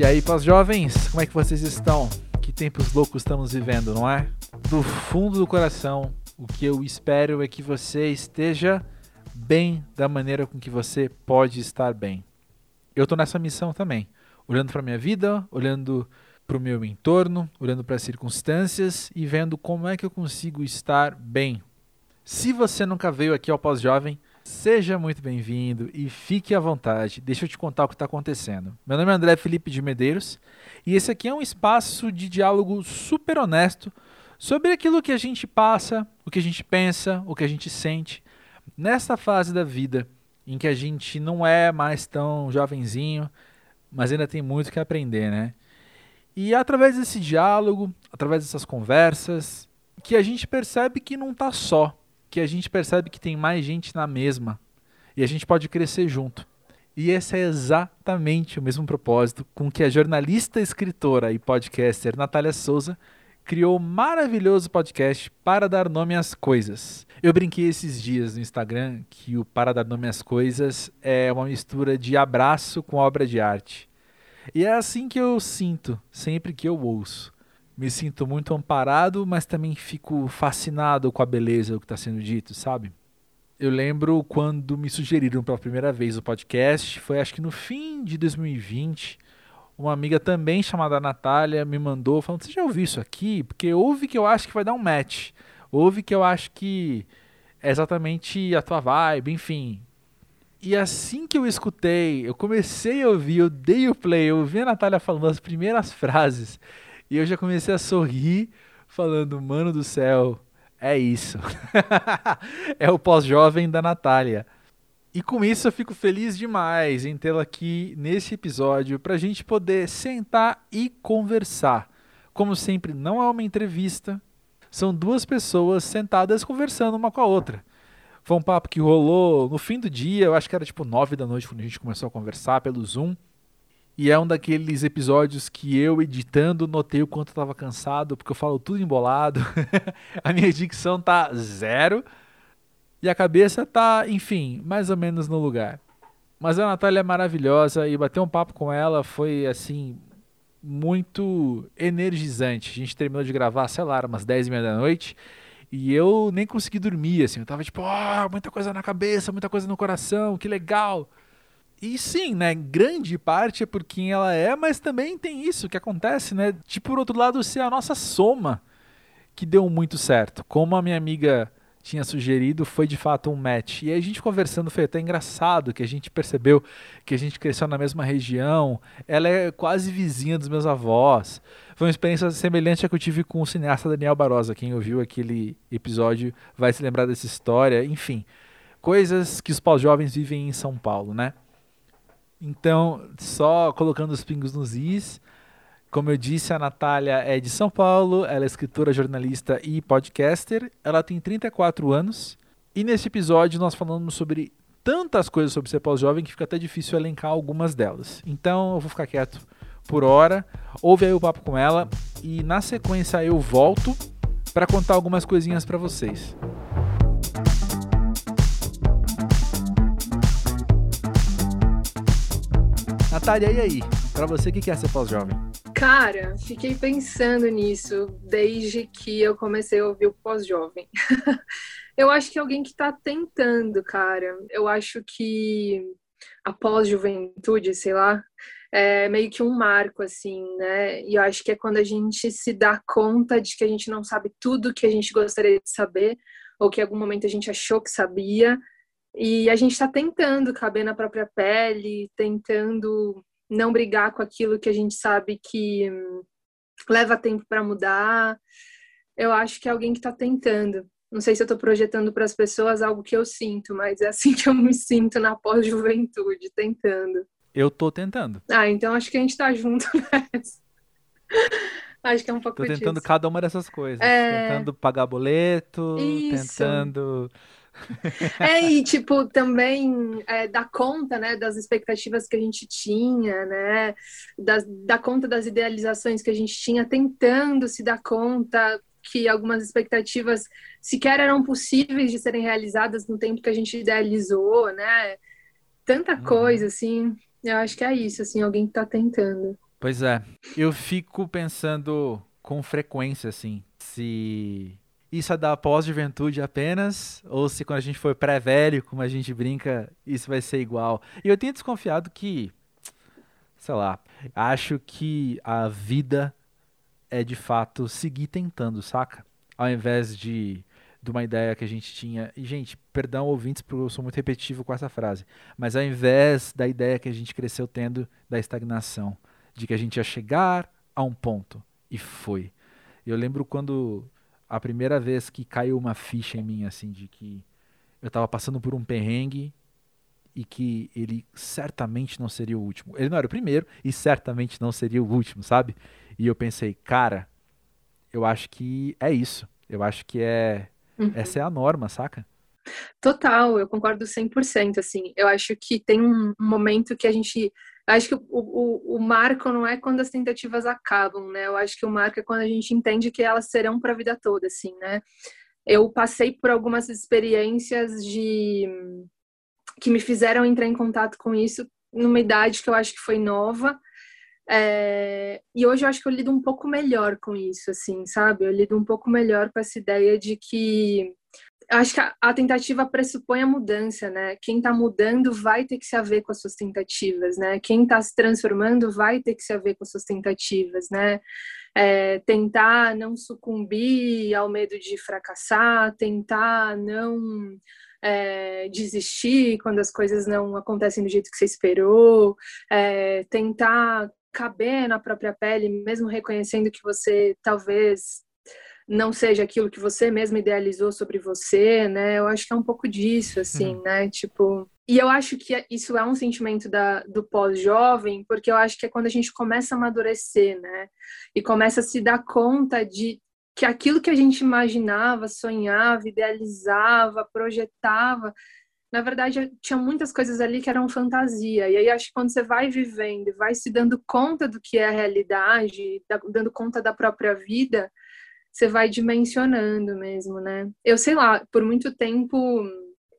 E aí, pós-jovens, como é que vocês estão? Que tempos loucos estamos vivendo, não é? Do fundo do coração, o que eu espero é que você esteja bem da maneira com que você pode estar bem. Eu estou nessa missão também, olhando para minha vida, olhando para o meu entorno, olhando para as circunstâncias e vendo como é que eu consigo estar bem. Se você nunca veio aqui ao Pós-Jovem, Seja muito bem-vindo e fique à vontade. Deixa eu te contar o que está acontecendo. Meu nome é André Felipe de Medeiros e esse aqui é um espaço de diálogo super honesto sobre aquilo que a gente passa, o que a gente pensa, o que a gente sente nessa fase da vida em que a gente não é mais tão jovenzinho, mas ainda tem muito que aprender, né? E é através desse diálogo, através dessas conversas, que a gente percebe que não está só que a gente percebe que tem mais gente na mesma e a gente pode crescer junto. E esse é exatamente o mesmo propósito com que a jornalista, escritora e podcaster Natália Souza criou um maravilhoso podcast para dar nome às coisas. Eu brinquei esses dias no Instagram que o Para Dar Nome às Coisas é uma mistura de abraço com obra de arte. E é assim que eu sinto sempre que eu ouço me sinto muito amparado, mas também fico fascinado com a beleza do que está sendo dito, sabe? Eu lembro quando me sugeriram pela primeira vez o podcast, foi acho que no fim de 2020. Uma amiga também chamada Natália me mandou falando: Você já ouviu isso aqui? Porque ouve que eu acho que vai dar um match. Ouve que eu acho que é exatamente a tua vibe, enfim. E assim que eu escutei, eu comecei a ouvir, eu dei o play, eu ouvi a Natália falando as primeiras frases. E eu já comecei a sorrir, falando, mano do céu, é isso. é o pós-jovem da Natália. E com isso eu fico feliz demais em tê-la aqui nesse episódio para a gente poder sentar e conversar. Como sempre, não é uma entrevista, são duas pessoas sentadas conversando uma com a outra. Foi um papo que rolou no fim do dia, eu acho que era tipo nove da noite quando a gente começou a conversar pelo Zoom. E é um daqueles episódios que eu, editando, notei o quanto eu tava cansado, porque eu falo tudo embolado. a minha dicção tá zero. E a cabeça tá, enfim, mais ou menos no lugar. Mas a Natália é maravilhosa e bater um papo com ela foi, assim, muito energizante. A gente terminou de gravar, sei lá, umas 10 e meia da noite. E eu nem consegui dormir, assim. Eu tava tipo, oh, muita coisa na cabeça, muita coisa no coração, que legal. E sim, né? Grande parte é por quem ela é, mas também tem isso que acontece, né? De por outro lado ser a nossa soma que deu muito certo. Como a minha amiga tinha sugerido, foi de fato um match. E aí a gente conversando foi até engraçado, que a gente percebeu que a gente cresceu na mesma região. Ela é quase vizinha dos meus avós. Foi uma experiência semelhante à que eu tive com o cineasta Daniel Barosa. Quem ouviu aquele episódio vai se lembrar dessa história. Enfim, coisas que os pós-jovens vivem em São Paulo, né? Então, só colocando os pingos nos is. Como eu disse, a Natália é de São Paulo, ela é escritora, jornalista e podcaster. Ela tem 34 anos. E nesse episódio nós falamos sobre tantas coisas sobre ser pós-jovem que fica até difícil elencar algumas delas. Então eu vou ficar quieto por hora. Ouve aí o papo com ela e na sequência eu volto para contar algumas coisinhas para vocês. Natália, e aí? Para você, o que é ser pós-jovem? Cara, fiquei pensando nisso desde que eu comecei a ouvir o pós-jovem. eu acho que é alguém que está tentando, cara. Eu acho que a pós-juventude, sei lá, é meio que um marco, assim, né? E eu acho que é quando a gente se dá conta de que a gente não sabe tudo que a gente gostaria de saber, ou que em algum momento a gente achou que sabia, e a gente está tentando caber na própria pele, tentando não brigar com aquilo que a gente sabe que hum, leva tempo para mudar. Eu acho que é alguém que está tentando. Não sei se eu estou projetando para as pessoas algo que eu sinto, mas é assim que eu me sinto na pós-juventude, tentando. Eu tô tentando. Ah, então acho que a gente está junto nessa. acho que é um pouco Tô tentando disso. cada uma dessas coisas. É... Tentando pagar boleto, Isso. tentando é, e tipo, também é, dar conta, né, das expectativas que a gente tinha, né, das, dar conta das idealizações que a gente tinha, tentando se dar conta que algumas expectativas sequer eram possíveis de serem realizadas no tempo que a gente idealizou, né, tanta uhum. coisa, assim, eu acho que é isso, assim, alguém que tá tentando. Pois é, eu fico pensando com frequência, assim, se isso é da pós-juventude apenas, ou se quando a gente for pré-velho, como a gente brinca, isso vai ser igual. E eu tenho desconfiado que, sei lá, acho que a vida é de fato seguir tentando, saca? Ao invés de de uma ideia que a gente tinha. E, gente, perdão, ouvintes, porque eu sou muito repetitivo com essa frase. Mas ao invés da ideia que a gente cresceu tendo da estagnação, de que a gente ia chegar a um ponto. E foi. Eu lembro quando a primeira vez que caiu uma ficha em mim, assim, de que eu estava passando por um perrengue e que ele certamente não seria o último. Ele não era o primeiro e certamente não seria o último, sabe? E eu pensei, cara, eu acho que é isso. Eu acho que é Uhum. Essa é a norma, saca? Total, eu concordo 100%, assim. Eu acho que tem um momento que a gente... Acho que o, o, o marco não é quando as tentativas acabam, né? Eu acho que o marco é quando a gente entende que elas serão para a vida toda, assim, né? Eu passei por algumas experiências de que me fizeram entrar em contato com isso numa idade que eu acho que foi nova, é, e hoje eu acho que eu lido um pouco melhor com isso, assim, sabe? Eu lido um pouco melhor com essa ideia de que acho que a, a, tentativa pressupõe a mudança, né? Quem está mudando vai ter que se haver com as suas tentativas, né? Quem está se transformando vai ter que se haver com as suas tentativas, né? É, tentar não sucumbir ao medo de fracassar, tentar não é, desistir quando as coisas não acontecem do jeito que você esperou, é, tentar caber na própria pele, mesmo reconhecendo que você talvez não seja aquilo que você mesmo idealizou sobre você, né? Eu acho que é um pouco disso, assim, uhum. né? Tipo, e eu acho que isso é um sentimento da, do pós-jovem, porque eu acho que é quando a gente começa a amadurecer, né? E começa a se dar conta de que aquilo que a gente imaginava, sonhava, idealizava, projetava, na verdade, tinha muitas coisas ali que eram fantasia. E aí acho que quando você vai vivendo vai se dando conta do que é a realidade, dando conta da própria vida, você vai dimensionando mesmo, né? Eu sei lá, por muito tempo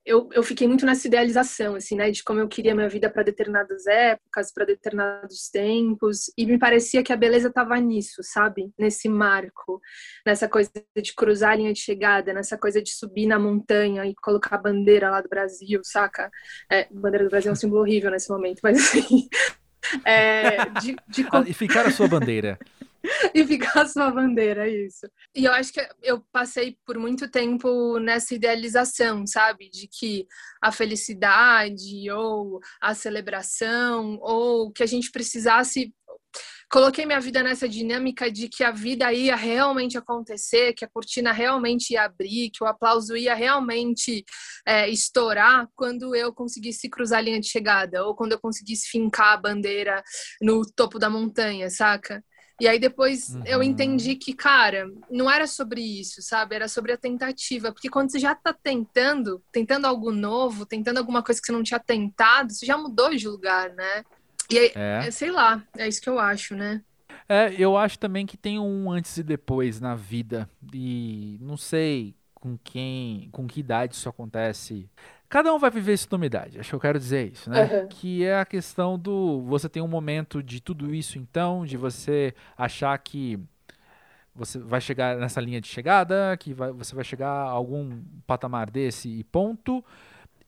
eu, eu fiquei muito nessa idealização, assim, né, de como eu queria minha vida para determinadas épocas, para determinados tempos, e me parecia que a beleza estava nisso, sabe? Nesse marco, nessa coisa de cruzar a linha de chegada, nessa coisa de subir na montanha e colocar a bandeira lá do Brasil, saca? É, bandeira do Brasil é um símbolo horrível nesse momento, mas assim. É, de, de... Ah, e ficar a sua bandeira. e ficar a sua bandeira, é isso. E eu acho que eu passei por muito tempo nessa idealização, sabe? De que a felicidade ou a celebração ou que a gente precisasse coloquei minha vida nessa dinâmica de que a vida ia realmente acontecer, que a cortina realmente ia abrir, que o aplauso ia realmente é, estourar quando eu conseguisse cruzar a linha de chegada ou quando eu conseguisse fincar a bandeira no topo da montanha, saca? E aí depois uhum. eu entendi que, cara, não era sobre isso, sabe? Era sobre a tentativa. Porque quando você já tá tentando, tentando algo novo, tentando alguma coisa que você não tinha tentado, você já mudou de lugar, né? E aí, é. é. sei lá, é isso que eu acho, né? É, eu acho também que tem um antes e depois na vida. E não sei com quem, com que idade isso acontece. Cada um vai viver isso numa idade, acho que eu quero dizer isso, né? Uhum. Que é a questão do. Você tem um momento de tudo isso, então, de você achar que você vai chegar nessa linha de chegada, que vai, você vai chegar a algum patamar desse e ponto.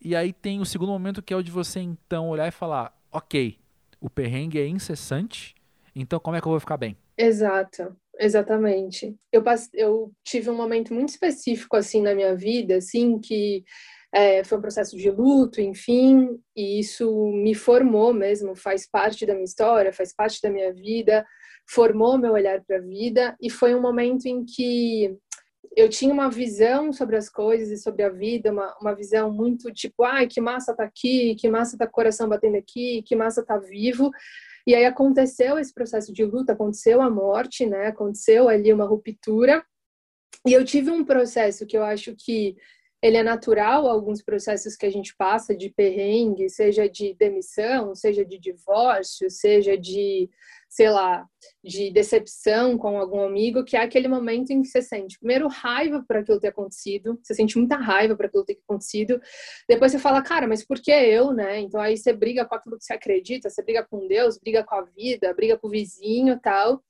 E aí tem o segundo momento que é o de você então olhar e falar: ok, o perrengue é incessante, então como é que eu vou ficar bem? Exato, exatamente. Eu, passe... eu tive um momento muito específico assim na minha vida, assim, que é, foi um processo de luto, enfim, e isso me formou mesmo, faz parte da minha história, faz parte da minha vida, formou meu olhar para a vida, e foi um momento em que eu tinha uma visão sobre as coisas e sobre a vida, uma, uma visão muito tipo, ai, que massa tá aqui, que massa tá coração batendo aqui, que massa tá vivo. E aí aconteceu esse processo de luta, aconteceu a morte, né? Aconteceu ali uma ruptura. E eu tive um processo que eu acho que ele é natural alguns processos que a gente passa de perrengue, seja de demissão, seja de divórcio, seja de sei lá, de decepção com algum amigo, que é aquele momento em que você sente primeiro raiva por aquilo ter acontecido, você sente muita raiva por aquilo ter acontecido, depois você fala, cara, mas por que eu, né? Então aí você briga com aquilo que você acredita, você briga com Deus, briga com a vida, briga com o vizinho tal.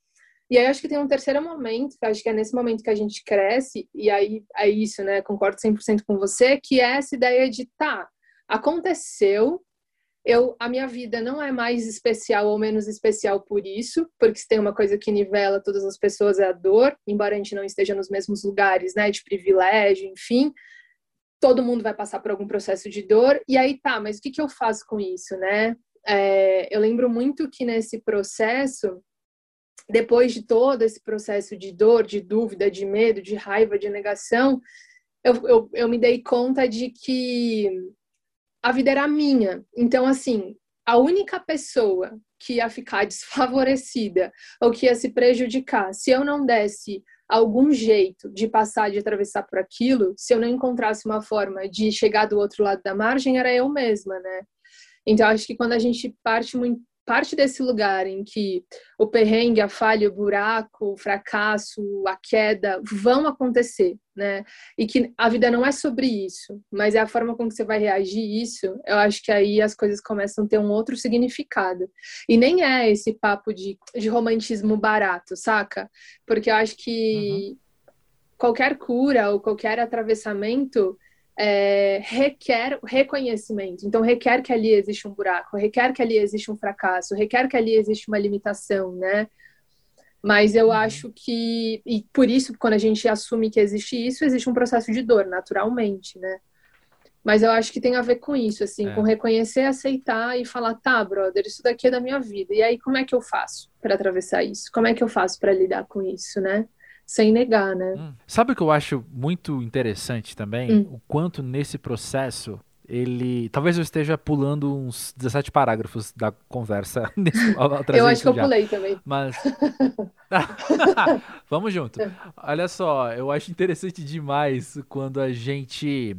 E aí acho que tem um terceiro momento, que acho que é nesse momento que a gente cresce, e aí é isso, né? Concordo 100% com você, que é essa ideia de, tá, aconteceu, eu a minha vida não é mais especial ou menos especial por isso, porque se tem uma coisa que nivela todas as pessoas é a dor, embora a gente não esteja nos mesmos lugares, né, de privilégio, enfim, todo mundo vai passar por algum processo de dor. E aí tá, mas o que, que eu faço com isso, né? É, eu lembro muito que nesse processo, depois de todo esse processo de dor, de dúvida, de medo, de raiva, de negação, eu, eu, eu me dei conta de que a vida era minha. Então, assim, a única pessoa que ia ficar desfavorecida ou que ia se prejudicar se eu não desse algum jeito de passar, de atravessar por aquilo, se eu não encontrasse uma forma de chegar do outro lado da margem, era eu mesma, né? Então, acho que quando a gente parte muito, parte desse lugar em que o perrengue, a falha, o buraco, o fracasso, a queda vão acontecer, né? E que a vida não é sobre isso, mas é a forma como você vai reagir isso. Eu acho que aí as coisas começam a ter um outro significado. E nem é esse papo de, de romantismo barato, saca? Porque eu acho que uhum. qualquer cura ou qualquer atravessamento é, requer reconhecimento. Então, requer que ali existe um buraco, requer que ali existe um fracasso, requer que ali existe uma limitação, né? Mas eu uhum. acho que, e por isso, quando a gente assume que existe isso, existe um processo de dor, naturalmente, né? Mas eu acho que tem a ver com isso, assim, é. com reconhecer, aceitar e falar, tá, brother, isso daqui é da minha vida. E aí, como é que eu faço para atravessar isso? Como é que eu faço para lidar com isso, né? Sem negar, né? Hum. Sabe o que eu acho muito interessante também? Hum. O quanto nesse processo ele. Talvez eu esteja pulando uns 17 parágrafos da conversa. Nesse, eu acho que eu já. pulei também. Mas. Vamos junto. Olha só, eu acho interessante demais quando a gente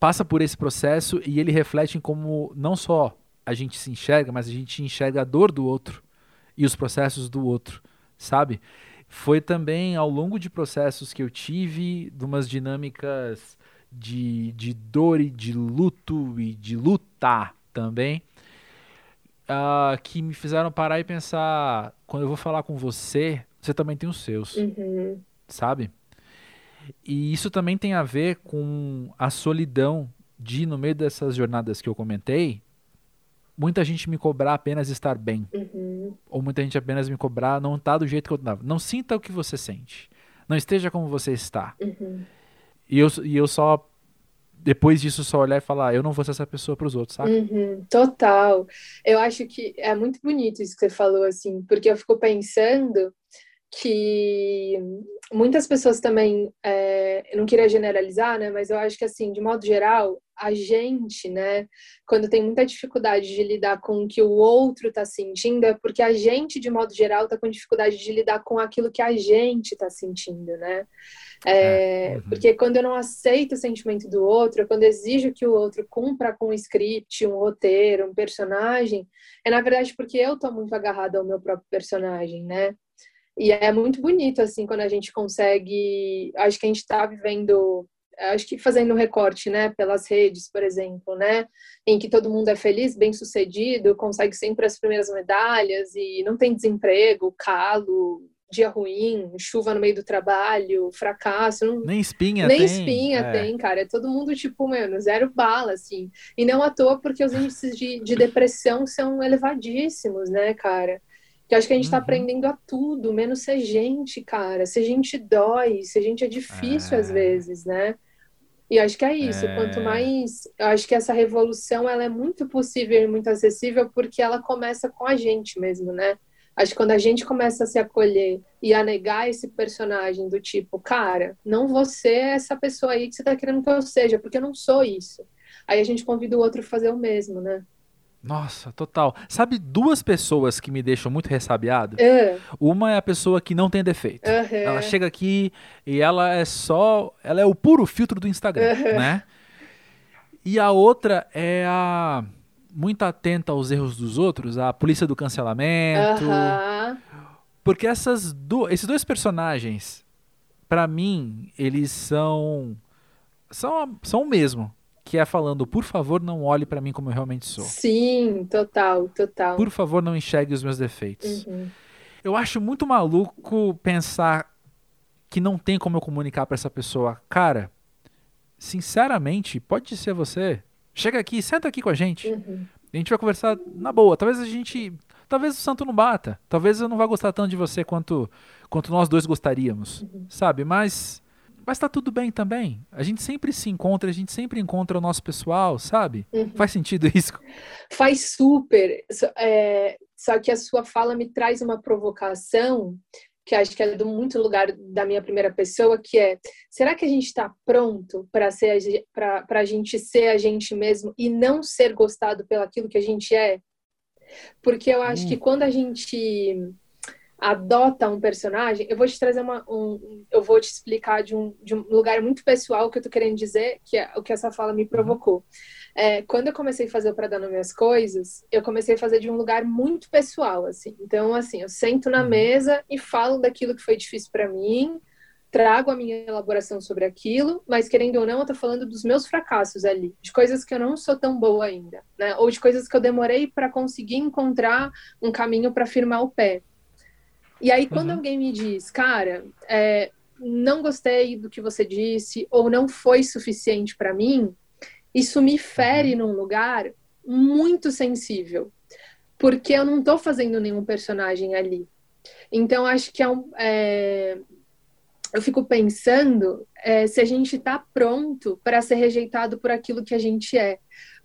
passa por esse processo e ele reflete em como não só a gente se enxerga, mas a gente enxerga a dor do outro e os processos do outro, sabe? Foi também ao longo de processos que eu tive, de umas dinâmicas de, de dor e de luto e de lutar também, uh, que me fizeram parar e pensar: quando eu vou falar com você, você também tem os seus, uhum. sabe? E isso também tem a ver com a solidão de, no meio dessas jornadas que eu comentei, muita gente me cobrar apenas estar bem. Uhum. Ou muita gente apenas me cobrar não estar tá do jeito que eu estava. Não sinta o que você sente. Não esteja como você está. Uhum. E, eu, e eu só. Depois disso, só olhar e falar, eu não vou ser essa pessoa para os outros, sabe? Uhum, total. Eu acho que é muito bonito isso que você falou, assim, porque eu fico pensando que muitas pessoas também, é, eu não queria generalizar, né, mas eu acho que assim, de modo geral, a gente, né, quando tem muita dificuldade de lidar com o que o outro está sentindo, é porque a gente, de modo geral, está com dificuldade de lidar com aquilo que a gente está sentindo, né? É, é, uhum. Porque quando eu não aceito o sentimento do outro, quando exijo que o outro cumpra com um script, um roteiro, um personagem, é na verdade porque eu estou muito agarrada ao meu próprio personagem, né? E é muito bonito, assim, quando a gente consegue. Acho que a gente está vivendo. Acho que fazendo um recorte, né, pelas redes, por exemplo, né, em que todo mundo é feliz, bem sucedido, consegue sempre as primeiras medalhas e não tem desemprego, calo, dia ruim, chuva no meio do trabalho, fracasso. Não... Nem espinha Nem tem. espinha é. tem, cara. É todo mundo, tipo, mano, zero bala, assim. E não à toa porque os índices de, de depressão são elevadíssimos, né, cara? Que acho que a gente está uhum. aprendendo a tudo, menos ser gente, cara. Ser gente dói, ser gente é difícil é. às vezes, né? E acho que é isso. É. Quanto mais. Eu acho que essa revolução ela é muito possível e muito acessível porque ela começa com a gente mesmo, né? Acho que quando a gente começa a se acolher e a negar esse personagem do tipo, cara, não você é essa pessoa aí que você tá querendo que eu seja, porque eu não sou isso. Aí a gente convida o outro a fazer o mesmo, né? Nossa, total. Sabe duas pessoas que me deixam muito ressabiado? Uh. Uma é a pessoa que não tem defeito. Uhum. Ela chega aqui e ela é só. Ela é o puro filtro do Instagram, uhum. né? E a outra é a muito atenta aos erros dos outros, a polícia do cancelamento. Porque essas do, esses dois personagens, pra mim, eles são são são o mesmo, que é falando, por favor, não olhe pra mim como eu realmente sou. Sim, total, total. Por favor, não enxergue os meus defeitos. Uhum. Eu acho muito maluco pensar que não tem como eu comunicar pra essa pessoa, cara, sinceramente, pode ser você. Chega aqui, senta aqui com a gente. Uhum. A gente vai conversar na boa. Talvez a gente. Talvez o santo não bata. Talvez eu não vá gostar tanto de você quanto, quanto nós dois gostaríamos. Sabe? Mas. Mas tá tudo bem também. A gente sempre se encontra, a gente sempre encontra o nosso pessoal, sabe? Uhum. Faz sentido isso? Faz super. Só- é, só que a sua fala me traz uma provocação que acho que é do muito lugar da minha primeira pessoa, que é: será que a gente está pronto para ser a pra- pra gente ser a gente mesmo e não ser gostado pelaquilo que a gente é? Porque eu acho Hum. que quando a gente adota um personagem, eu vou te trazer uma, um, eu vou te explicar de um, de um lugar muito pessoal que eu tô querendo dizer, que é o que essa fala me provocou. É, quando eu comecei a fazer o Pra Dar Nome às Coisas, eu comecei a fazer de um lugar muito pessoal, assim. Então, assim, eu sento na Uhum. mesa e falo daquilo que foi difícil para mim, trago a minha elaboração sobre aquilo, mas querendo ou não, eu tô falando dos meus fracassos ali, de coisas que eu não sou tão boa ainda, né? Ou de coisas que eu demorei para conseguir encontrar um caminho para firmar o pé. E aí, quando Uhum. alguém me diz, cara, é, não gostei do que você disse, ou não foi suficiente para mim, isso me fere num lugar muito sensível, porque eu não tô fazendo nenhum personagem ali. Então, acho que é um. é, eu fico pensando é, se a gente está pronto para ser rejeitado por aquilo que a gente é.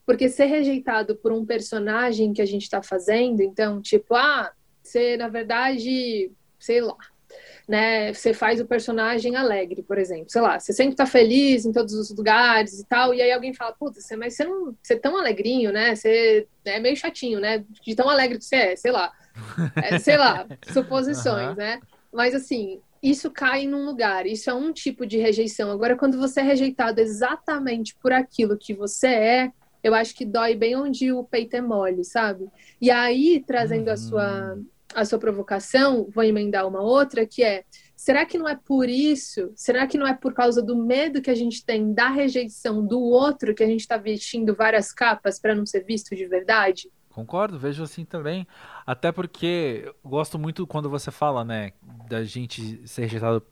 Porque ser rejeitado por um personagem que a gente está fazendo, então, tipo, ah, você, na verdade, sei lá, né? Você faz o personagem alegre, por exemplo. Sei lá, você sempre tá feliz em todos os lugares e tal, e aí alguém fala, puta, você, mas você não. Você é tão alegrinho, né? Você é meio chatinho, né? De tão alegre que você é, sei lá. É, sei lá, suposições, Aham. né? Mas assim, isso cai num lugar, isso é um tipo de rejeição. Agora, quando você é rejeitado exatamente por aquilo que você é, eu acho que dói bem onde o peito é mole, sabe? E aí, trazendo a Uhum. sua a sua provocação, vou emendar uma outra, que é: será que não é por isso? Será que não é por causa do medo que a gente tem da rejeição do outro que a gente está vestindo várias capas para não ser visto de verdade? Concordo, vejo assim também. Até porque gosto muito quando você fala, né, da gente ser rejeitado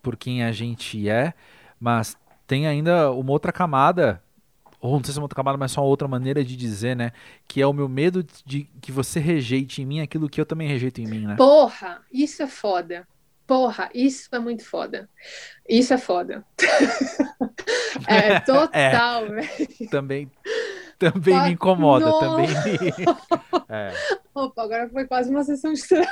por quem a gente é, mas tem ainda uma outra camada, ou não sei se é uma outra camada, mas só uma outra maneira de dizer, né, que é o meu medo de que você rejeite em mim aquilo que eu também rejeito em mim, né? Porra, isso é foda. Porra, isso é muito foda. Isso é foda. é total, velho. Também, também me incomoda, não. também me... É. Opa, agora foi quase uma sessão de terapia.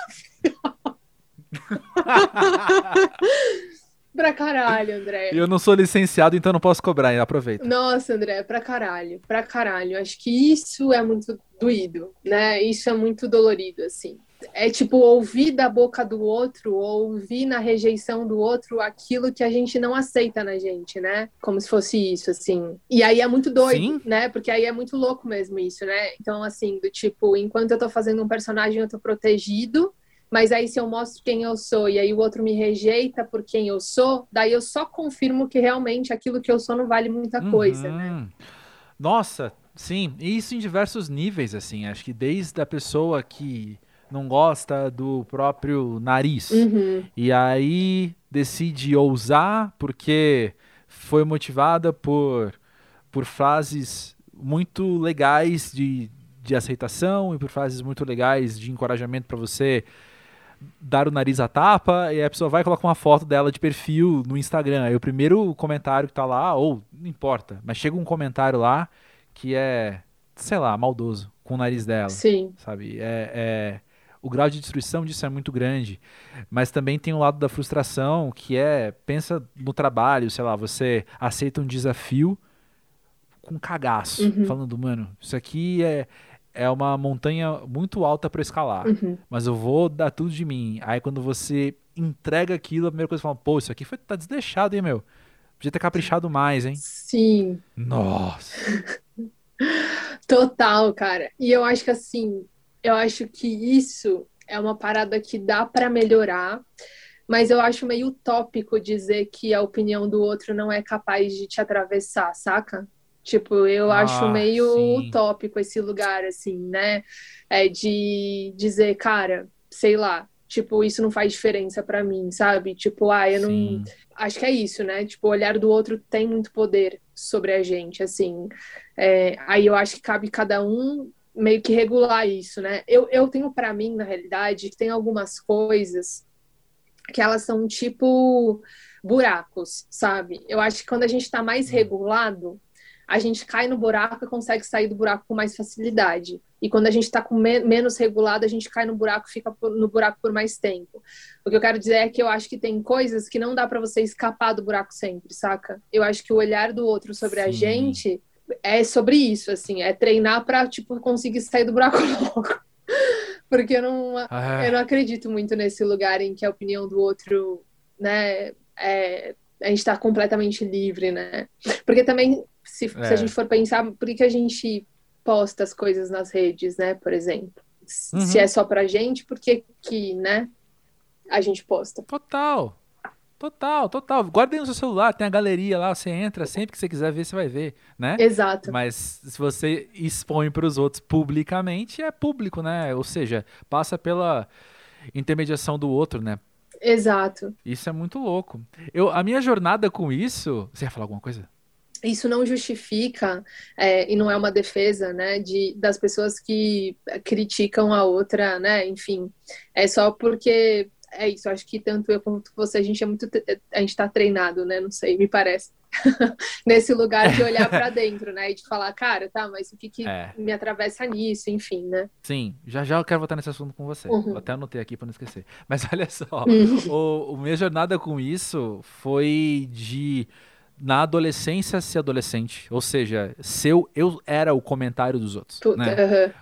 pra caralho, André. Eu não sou licenciado, então não posso cobrar, aproveita. Nossa, André, pra caralho, pra caralho. Acho que isso é muito doído, né? Isso é muito dolorido, assim. É tipo ouvir da boca do outro, ou ouvir na rejeição do outro aquilo que a gente não aceita na gente, né? Como se fosse isso, assim. E aí é muito doido, Sim. né? Porque aí é muito louco mesmo isso, né? Então, assim, do tipo, enquanto eu tô fazendo um personagem, eu tô protegido, mas aí se eu mostro quem eu sou e aí o outro me rejeita por quem eu sou, daí eu só confirmo que realmente aquilo que eu sou não vale muita coisa, né? Uhum. Nossa, sim, e isso em diversos níveis, assim. Acho que desde a pessoa que não gosta do próprio nariz Uhum. e aí decide ousar porque foi motivada por, por frases muito legais de, de aceitação e por frases muito legais de encorajamento para você dar o nariz à tapa e a pessoa vai colocar uma foto dela de perfil no Instagram. Aí o primeiro comentário que tá lá, ou não importa, mas chega um comentário lá que é, sei lá, maldoso com o nariz dela, Sim. sabe? É, é- o grau de destruição disso é muito grande, mas também tem o lado da frustração que é, pensa no trabalho, sei lá, você aceita um desafio com cagaço, Uhum. falando, mano, isso aqui é é uma montanha muito alta para escalar Uhum. mas eu vou dar tudo de mim. Aí quando você entrega aquilo, a primeira coisa que você fala, pô, isso aqui foi, tá desleixado, hein, meu? Podia ter caprichado mais, hein? Sim. Nossa. Total, cara. E eu acho que assim, eu acho que isso é uma parada que dá para melhorar, mas eu acho meio utópico dizer que a opinião do outro não é capaz de te atravessar, saca? Tipo, eu ah, acho meio sim. utópico esse lugar, assim, né? É de dizer, cara, sei lá, tipo, isso não faz diferença para mim, sabe? Tipo, ah, eu não. Sim. Acho que é isso, né? Tipo, o olhar do outro tem muito poder sobre a gente, assim. É, aí eu acho que cabe cada um meio que regular isso, né? Eu, eu tenho para mim, na realidade, que tem algumas coisas que elas são tipo buracos, sabe? Eu acho que quando a gente está mais hum. regulado, a gente cai no buraco e consegue sair do buraco com mais facilidade. E quando a gente está com me menos regulado, a gente cai no buraco e fica por, no buraco por mais tempo. O que eu quero dizer é que eu acho que tem coisas que não dá para você escapar do buraco sempre, saca? Eu acho que o olhar do outro sobre Sim. a gente é sobre isso, assim, é treinar para tipo conseguir sair do buraco logo. Porque eu não, ah. eu não acredito muito nesse lugar em que a opinião do outro, né, é, a gente está completamente livre, né? Porque também se, é. se, a é. gente for pensar, por que, a gente posta as coisas nas redes, né? Por exemplo. Uhum. Se é só pra gente, por que, que, né? A gente posta. Total. Total, total. Guarde no seu celular, tem a galeria lá, você entra sempre que você quiser ver, você vai ver, né? Exato. Mas se você expõe para os outros publicamente, é público, né? Ou seja, passa pela intermediação do outro, né? Exato. Isso é muito louco. Eu, a minha jornada com isso. Você ia falar alguma coisa? Isso não justifica é, e não é uma defesa né, de, das pessoas que criticam a outra, né? Enfim, é só porque é isso. Acho que tanto eu quanto você a gente é muito a gente está treinado, né? Não sei, me parece nesse lugar de olhar para dentro, né? E de falar, cara, tá, mas o que, que é. me atravessa nisso, enfim, né? Sim, já já eu quero voltar nesse assunto com você. Uhum. Até anotei aqui para não esquecer. Mas olha só, uhum. o, o minha jornada com isso foi de na adolescência ser adolescente. Ou seja, seu, eu era o comentário dos outros. Puta, né?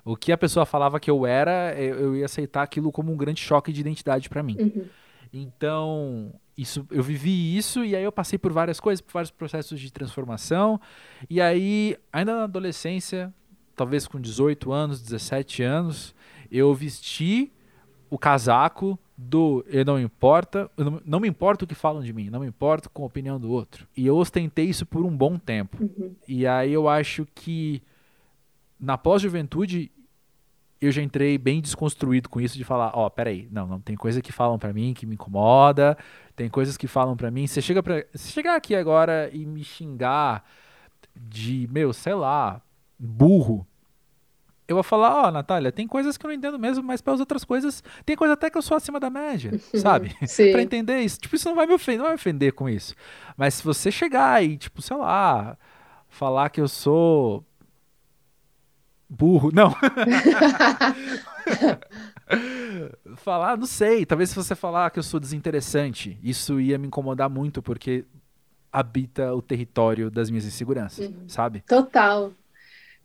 Uhum. O que a pessoa falava que eu era, eu, eu, ia aceitar aquilo como um grande choque de identidade para mim. Uhum. Então, isso, eu vivi isso e aí eu passei por várias coisas, por vários processos de transformação. E aí, ainda na adolescência, talvez com 18 anos, 17 anos, eu vesti o casaco do eu não importa, eu não, não, me importa o que falam de mim, não me importa com a opinião do outro. E eu ostentei isso por um bom tempo. Uhum. E aí eu acho que na pós-juventude eu já entrei bem desconstruído com isso de falar, ó, oh, peraí, não, não tem coisa que falam para mim que me incomoda, tem coisas que falam para mim, você chega para chegar aqui agora e me xingar de, meu, sei lá, burro, eu vou falar, ó, oh, Natália, tem coisas que eu não entendo mesmo, mas para as outras coisas, tem coisa até que eu sou acima da média, sabe? para entender isso. Tipo, isso não vai me ofender, não vai me ofender com isso. Mas se você chegar e, tipo, sei lá, falar que eu sou burro, não. falar, não sei, talvez se você falar que eu sou desinteressante, isso ia me incomodar muito porque habita o território das minhas inseguranças, uhum. sabe? Total.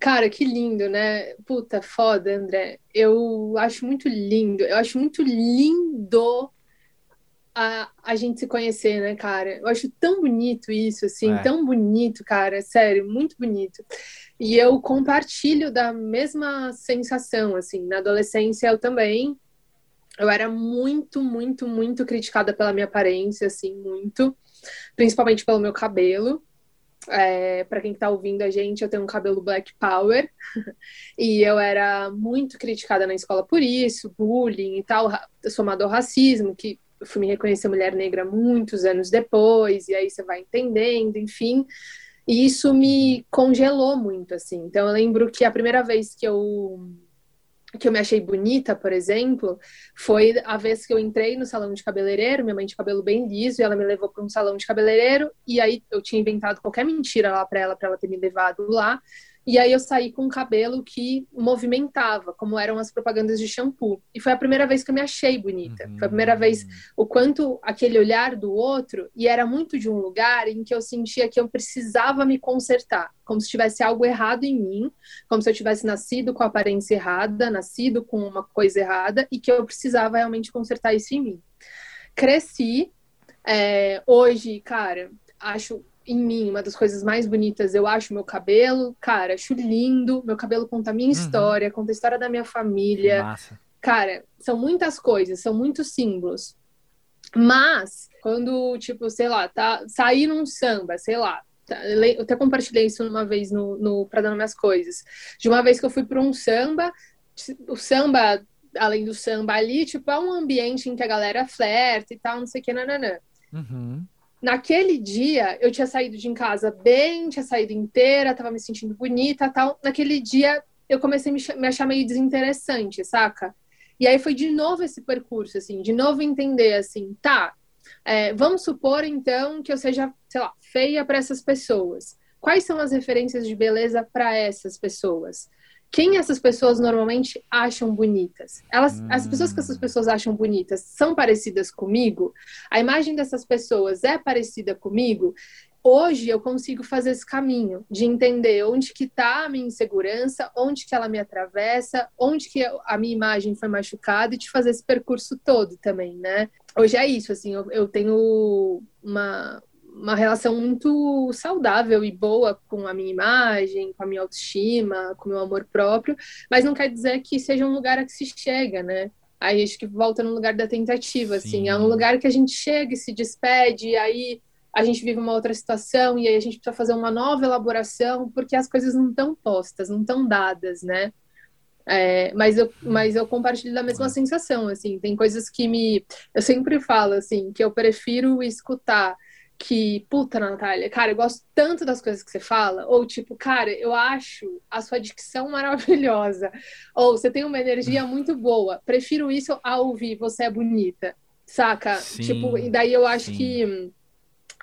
Cara, que lindo, né? Puta, foda, André. Eu acho muito lindo. Eu acho muito lindo a, a gente se conhecer, né, cara? Eu acho tão bonito isso, assim, é. tão bonito, cara. Sério, muito bonito. E eu compartilho da mesma sensação, assim. Na adolescência eu também. Eu era muito, muito, muito criticada pela minha aparência, assim, muito. Principalmente pelo meu cabelo. É, para quem está ouvindo a gente, eu tenho um cabelo black power e eu era muito criticada na escola por isso, bullying e tal, somado ao racismo, que eu fui me reconhecer mulher negra muitos anos depois, e aí você vai entendendo, enfim. E isso me congelou muito, assim. Então eu lembro que a primeira vez que eu que eu me achei bonita, por exemplo, foi a vez que eu entrei no salão de cabeleireiro, minha mãe de cabelo bem liso, e ela me levou para um salão de cabeleireiro, e aí eu tinha inventado qualquer mentira lá para ela, para ela ter me levado lá. E aí eu saí com um cabelo que movimentava, como eram as propagandas de shampoo. E foi a primeira vez que eu me achei bonita. Uhum. Foi a primeira vez o quanto aquele olhar do outro, e era muito de um lugar em que eu sentia que eu precisava me consertar, como se tivesse algo errado em mim, como se eu tivesse nascido com a aparência errada, nascido com uma coisa errada, e que eu precisava realmente consertar isso em mim. Cresci, é, hoje, cara, acho em mim, uma das coisas mais bonitas, eu acho meu cabelo. Cara, acho lindo. Meu cabelo conta a minha uhum. história, conta a história da minha família. Cara, são muitas coisas, são muitos símbolos. Mas, quando, tipo, sei lá, tá, sair num samba, sei lá, tá, eu até compartilhei isso uma vez no, no Pra Dando Minhas Coisas. De uma vez que eu fui para um samba, o samba, além do samba ali, tipo, é um ambiente em que a galera flerta e tal, não sei o que, nananã. Uhum. Naquele dia, eu tinha saído de casa bem, tinha saído inteira, tava me sentindo bonita tal. Naquele dia, eu comecei a me, me achar meio desinteressante, saca? E aí foi de novo esse percurso, assim, de novo entender, assim, tá, é, vamos supor, então, que eu seja, sei lá, feia para essas pessoas. Quais são as referências de beleza para essas pessoas? Quem essas pessoas normalmente acham bonitas? Elas, hum. As pessoas que essas pessoas acham bonitas são parecidas comigo? A imagem dessas pessoas é parecida comigo? hoje eu consigo fazer esse caminho de entender onde que está a minha insegurança, onde que ela me atravessa, onde que a minha imagem foi machucada e de fazer esse percurso todo também, né? Hoje é isso, assim, eu, eu tenho uma, uma relação muito saudável e boa com a minha imagem, com a minha autoestima, com o meu amor próprio, mas não quer dizer que seja um lugar a que se chega, né? Aí acho que volta no lugar da tentativa, Sim. assim, é um lugar que a gente chega e se despede, e aí a gente vive uma outra situação e aí a gente precisa fazer uma nova elaboração porque as coisas não estão postas, não estão dadas, né? É, mas, eu, mas eu compartilho da mesma sensação, assim, tem coisas que me... Eu sempre falo, assim, que eu prefiro escutar que, puta, Natália, cara, eu gosto tanto das coisas que você fala, ou tipo, cara, eu acho a sua dicção maravilhosa, ou você tem uma energia muito boa, prefiro isso a ouvir você é bonita, saca? Sim, tipo, e daí eu acho sim. que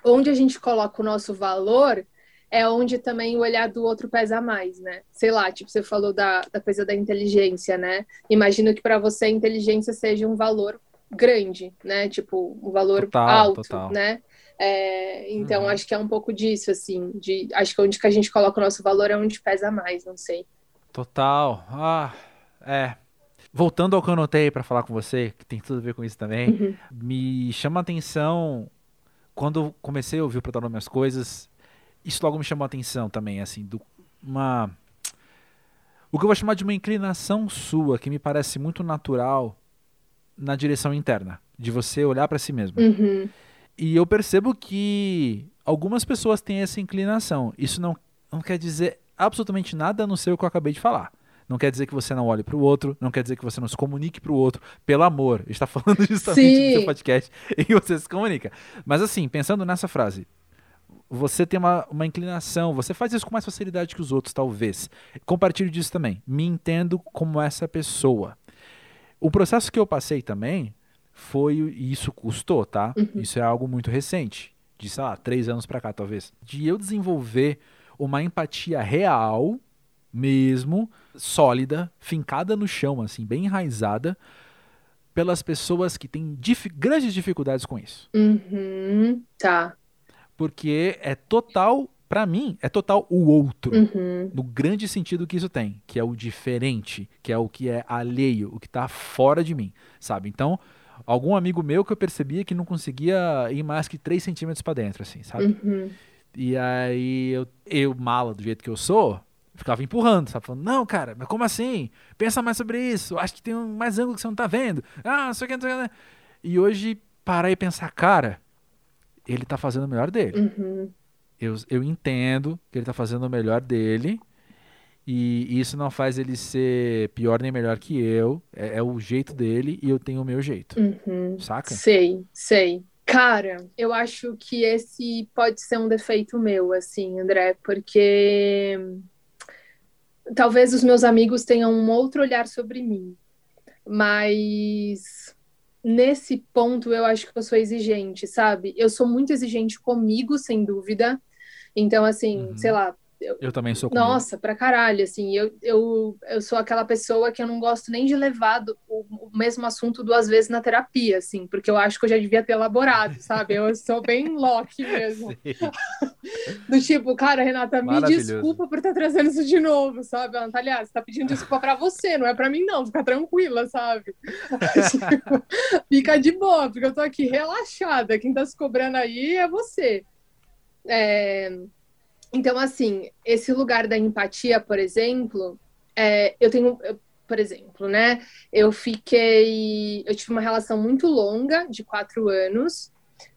onde a gente coloca o nosso valor é onde também o olhar do outro pesa mais, né? Sei lá, tipo, você falou da, da coisa da inteligência, né? Imagino que para você a inteligência seja um valor grande, né? Tipo, um valor total, alto, total. né? É, então, uhum. acho que é um pouco disso, assim. De, acho que onde que a gente coloca o nosso valor é onde pesa mais, não sei. Total. Ah, é. Voltando ao que eu notei para falar com você, que tem tudo a ver com isso também, uhum. me chama a atenção quando comecei a ouvir o Pra Minhas Coisas, isso logo me chamou a atenção também, assim, do uma o que eu vou chamar de uma inclinação sua, que me parece muito natural na direção interna, de você olhar para si mesmo. Uhum. E eu percebo que algumas pessoas têm essa inclinação. Isso não, não quer dizer absolutamente nada a não ser o que eu acabei de falar. Não quer dizer que você não olhe para o outro, não quer dizer que você não se comunique para o outro, pelo amor. Está falando justamente Sim. do seu podcast e você se comunica. Mas assim, pensando nessa frase, você tem uma, uma inclinação, você faz isso com mais facilidade que os outros, talvez. Compartilhe disso também. Me entendo como essa pessoa. O processo que eu passei também foi, e isso custou, tá? Uhum. Isso é algo muito recente, de, sei lá, três anos para cá, talvez. De eu desenvolver uma empatia real mesmo, sólida, fincada no chão, assim, bem enraizada, pelas pessoas que têm dif grandes dificuldades com isso. Uhum, tá. Porque é total, para mim, é total o outro. Uhum. No grande sentido que isso tem, que é o diferente, que é o que é alheio, o que tá fora de mim, sabe? Então, algum amigo meu que eu percebia que não conseguia ir mais que 3 centímetros para dentro, assim, sabe? Uhum. E aí eu, eu, mala do jeito que eu sou, ficava empurrando, sabe? Falando, não, cara, mas como assim? Pensa mais sobre isso, acho que tem um mais ângulo que você não tá vendo. Ah, o que, não sei o que. E hoje, parar e pensar, cara, ele tá fazendo o melhor dele. Uhum. Eu, eu entendo que ele tá fazendo o melhor dele. E isso não faz ele ser pior nem melhor que eu. É, é o jeito dele e eu tenho o meu jeito. Uhum. Saca? Sei, sei. Cara, eu acho que esse pode ser um defeito meu, assim, André, porque talvez os meus amigos tenham um outro olhar sobre mim, mas nesse ponto eu acho que eu sou exigente, sabe? Eu sou muito exigente comigo, sem dúvida. Então, assim, uhum. sei lá, eu, eu também sou comigo. Nossa, pra caralho, assim, eu, eu, eu sou aquela pessoa que eu não gosto nem de levar do, o, o, mesmo assunto duas vezes na terapia, assim, porque eu acho que eu já devia ter elaborado, sabe? Eu sou bem Loki mesmo. do tipo, cara, Renata, me desculpa por estar trazendo isso de novo, sabe? Natália, você tá pedindo desculpa pra você, não é pra mim não, fica tranquila, sabe? tipo, fica de boa, porque eu tô aqui relaxada, quem tá se cobrando aí é você. É... Então, assim, esse lugar da empatia, por exemplo, é, eu tenho, por exemplo, né? Eu fiquei, eu tive uma relação muito longa de quatro anos.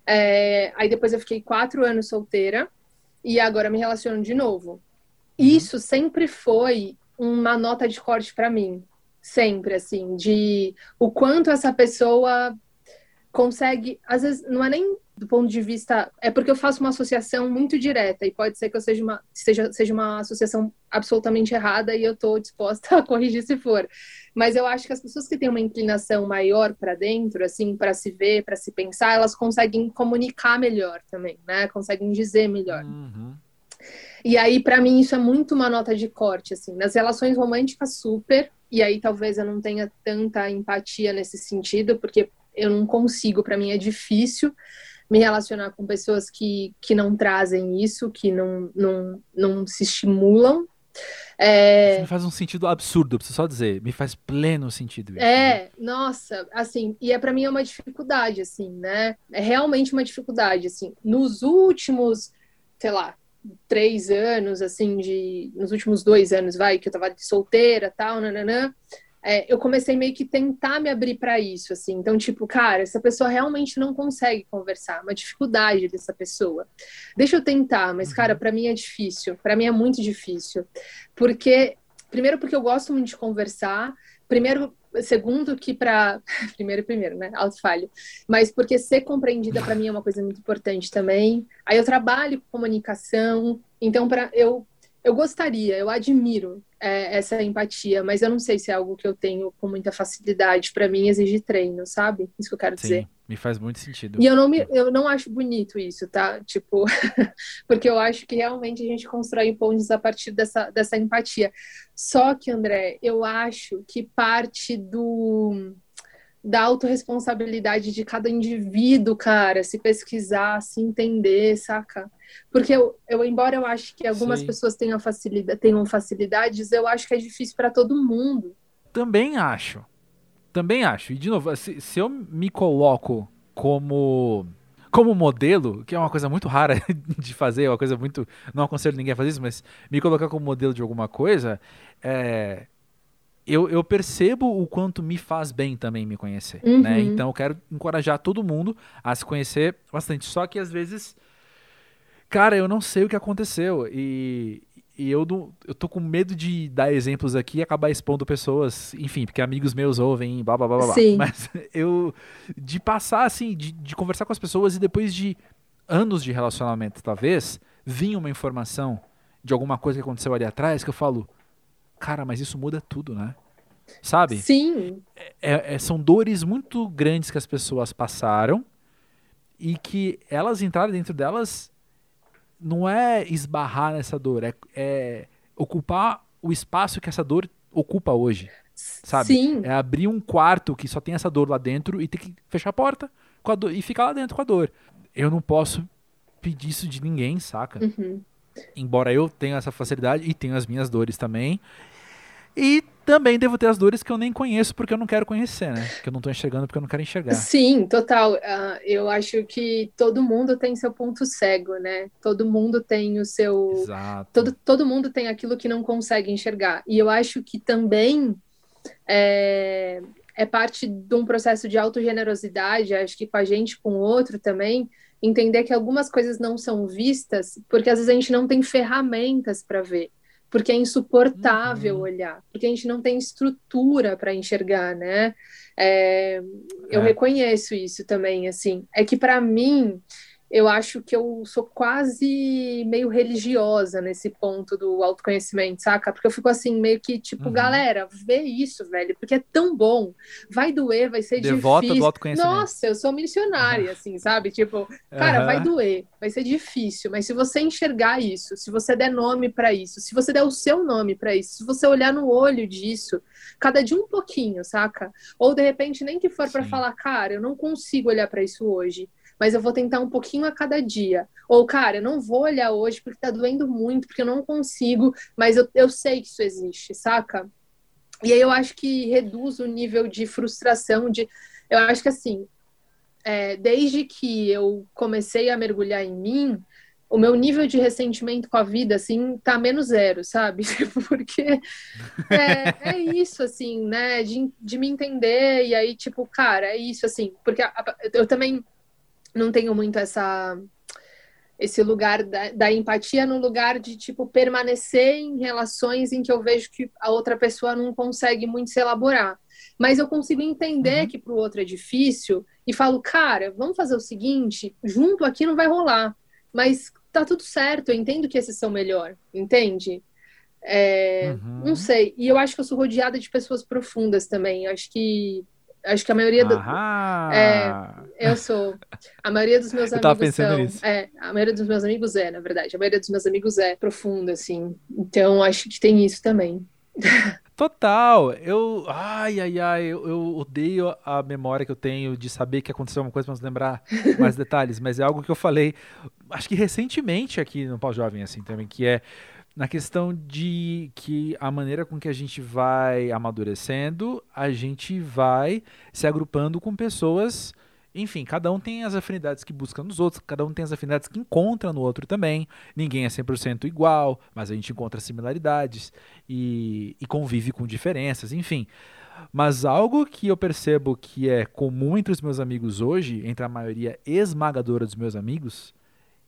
É, aí depois eu fiquei quatro anos solteira e agora me relaciono de novo. Uhum. Isso sempre foi uma nota de corte para mim, sempre assim, de o quanto essa pessoa consegue, às vezes não é nem do ponto de vista. É porque eu faço uma associação muito direta, e pode ser que eu seja uma, seja, seja uma associação absolutamente errada e eu estou disposta a corrigir se for. Mas eu acho que as pessoas que têm uma inclinação maior para dentro, assim, para se ver, para se pensar, elas conseguem comunicar melhor também, né? Conseguem dizer melhor. Uhum. E aí, para mim, isso é muito uma nota de corte, assim. Nas relações românticas, super. E aí, talvez eu não tenha tanta empatia nesse sentido, porque eu não consigo, para mim é difícil me relacionar com pessoas que, que não trazem isso, que não, não, não se estimulam. É... Isso me faz um sentido absurdo, preciso só dizer, me faz pleno sentido. Isso, é, né? nossa, assim, e é para mim é uma dificuldade, assim, né? É realmente uma dificuldade, assim. Nos últimos, sei lá, três anos, assim, de, nos últimos dois anos, vai, que eu tava de solteira, tal, nananã, é, eu comecei meio que tentar me abrir para isso, assim. Então, tipo, cara, essa pessoa realmente não consegue conversar, uma dificuldade dessa pessoa. Deixa eu tentar, mas, uhum. cara, para mim é difícil. Para mim é muito difícil. Porque, primeiro, porque eu gosto muito de conversar. Primeiro, segundo que para primeiro primeiro né alto falho mas porque ser compreendida para mim é uma coisa muito importante também aí eu trabalho com comunicação então para eu eu gostaria, eu admiro é, essa empatia, mas eu não sei se é algo que eu tenho com muita facilidade. Para mim, exige treino, sabe? Isso que eu quero Sim, dizer. Me faz muito sentido. E eu não, me, eu não acho bonito isso, tá? Tipo, porque eu acho que realmente a gente constrói pontes a partir dessa, dessa empatia. Só que, André, eu acho que parte do da autorresponsabilidade de cada indivíduo, cara, se pesquisar, se entender, saca? Porque eu, eu embora eu acho que algumas Sim. pessoas tenham, facilidade, tenham facilidades, eu acho que é difícil para todo mundo. Também acho. Também acho. E, de novo, se, se eu me coloco como como modelo, que é uma coisa muito rara de fazer, é uma coisa muito. Não aconselho ninguém a fazer isso, mas me colocar como modelo de alguma coisa, é, eu, eu, percebo o quanto me faz bem também me conhecer. Né? Uhum. Né? Então eu quero encorajar todo mundo a se conhecer bastante. Só que às vezes Cara, eu não sei o que aconteceu. E, e eu, não, eu tô com medo de dar exemplos aqui e acabar expondo pessoas, enfim, porque amigos meus ouvem, blá blá blá blá. Sim. Mas eu. De passar, assim, de, de conversar com as pessoas e depois de anos de relacionamento, talvez, vinha uma informação de alguma coisa que aconteceu ali atrás que eu falo, cara, mas isso muda tudo, né? Sabe? Sim. É, é, são dores muito grandes que as pessoas passaram e que elas entraram dentro delas não é esbarrar nessa dor, é, é ocupar o espaço que essa dor ocupa hoje. Sabe? Sim. É abrir um quarto que só tem essa dor lá dentro e ter que fechar a porta com a dor, e ficar lá dentro com a dor. Eu não posso pedir isso de ninguém, saca? Uhum. Embora eu tenha essa facilidade e tenha as minhas dores também. E também devo ter as dores que eu nem conheço porque eu não quero conhecer, né? Que eu não estou enxergando porque eu não quero enxergar. Sim, total. Uh, eu acho que todo mundo tem seu ponto cego, né? Todo mundo tem o seu. Exato. Todo, todo mundo tem aquilo que não consegue enxergar. E eu acho que também é, é parte de um processo de autogenerosidade, acho que com a gente, com o outro também, entender que algumas coisas não são vistas porque às vezes a gente não tem ferramentas para ver porque é insuportável uhum. olhar, porque a gente não tem estrutura para enxergar, né? É, eu é. reconheço isso também, assim. É que para mim eu acho que eu sou quase meio religiosa nesse ponto do autoconhecimento, saca? Porque eu fico assim, meio que, tipo, uhum. galera, vê isso, velho, porque é tão bom. Vai doer, vai ser Devota difícil. Do autoconhecimento. Nossa, eu sou missionária, uhum. assim, sabe? Tipo, cara, uhum. vai doer, vai ser difícil, mas se você enxergar isso, se você der nome para isso, se você der o seu nome para isso, se você olhar no olho disso, cada dia um pouquinho, saca? Ou de repente nem que for para falar, cara, eu não consigo olhar para isso hoje mas eu vou tentar um pouquinho a cada dia. Ou, cara, eu não vou olhar hoje porque tá doendo muito, porque eu não consigo, mas eu, eu sei que isso existe, saca? E aí eu acho que reduz o nível de frustração, de. Eu acho que assim, é, desde que eu comecei a mergulhar em mim, o meu nível de ressentimento com a vida, assim, tá menos zero, sabe? Porque é, é isso, assim, né? De, de me entender, e aí, tipo, cara, é isso, assim, porque a, a, eu também não tenho muito essa esse lugar da, da, empatia no lugar de tipo permanecer em relações em que eu vejo que a outra pessoa não consegue muito se elaborar. Mas eu consigo entender uhum. que para o outro é difícil e falo, cara, vamos fazer o seguinte, junto aqui não vai rolar, mas tá tudo certo, eu entendo que esses são melhor, entende? É, uhum. Não sei. E eu acho que eu sou rodeada de pessoas profundas também. Acho que Acho que a maioria do. É, eu sou. A maioria dos meus eu amigos. pensando são, nisso. É, a maioria dos meus amigos é, na verdade. A maioria dos meus amigos é profunda, assim. Então acho que tem isso também. Total. Eu. Ai, ai, ai. Eu, eu, odeio a memória que eu tenho de saber que aconteceu uma coisa para nos lembrar mais detalhes. Mas é algo que eu falei, acho que recentemente aqui no Pós-Jovem, assim, também, que é na questão de que a maneira com que a gente vai amadurecendo, a gente vai se agrupando com pessoas. Enfim, cada um tem as afinidades que busca nos outros, cada um tem as afinidades que encontra no outro também. Ninguém é 100% igual, mas a gente encontra similaridades e, e convive com diferenças, enfim. Mas algo que eu percebo que é comum entre os meus amigos hoje, entre a maioria esmagadora dos meus amigos,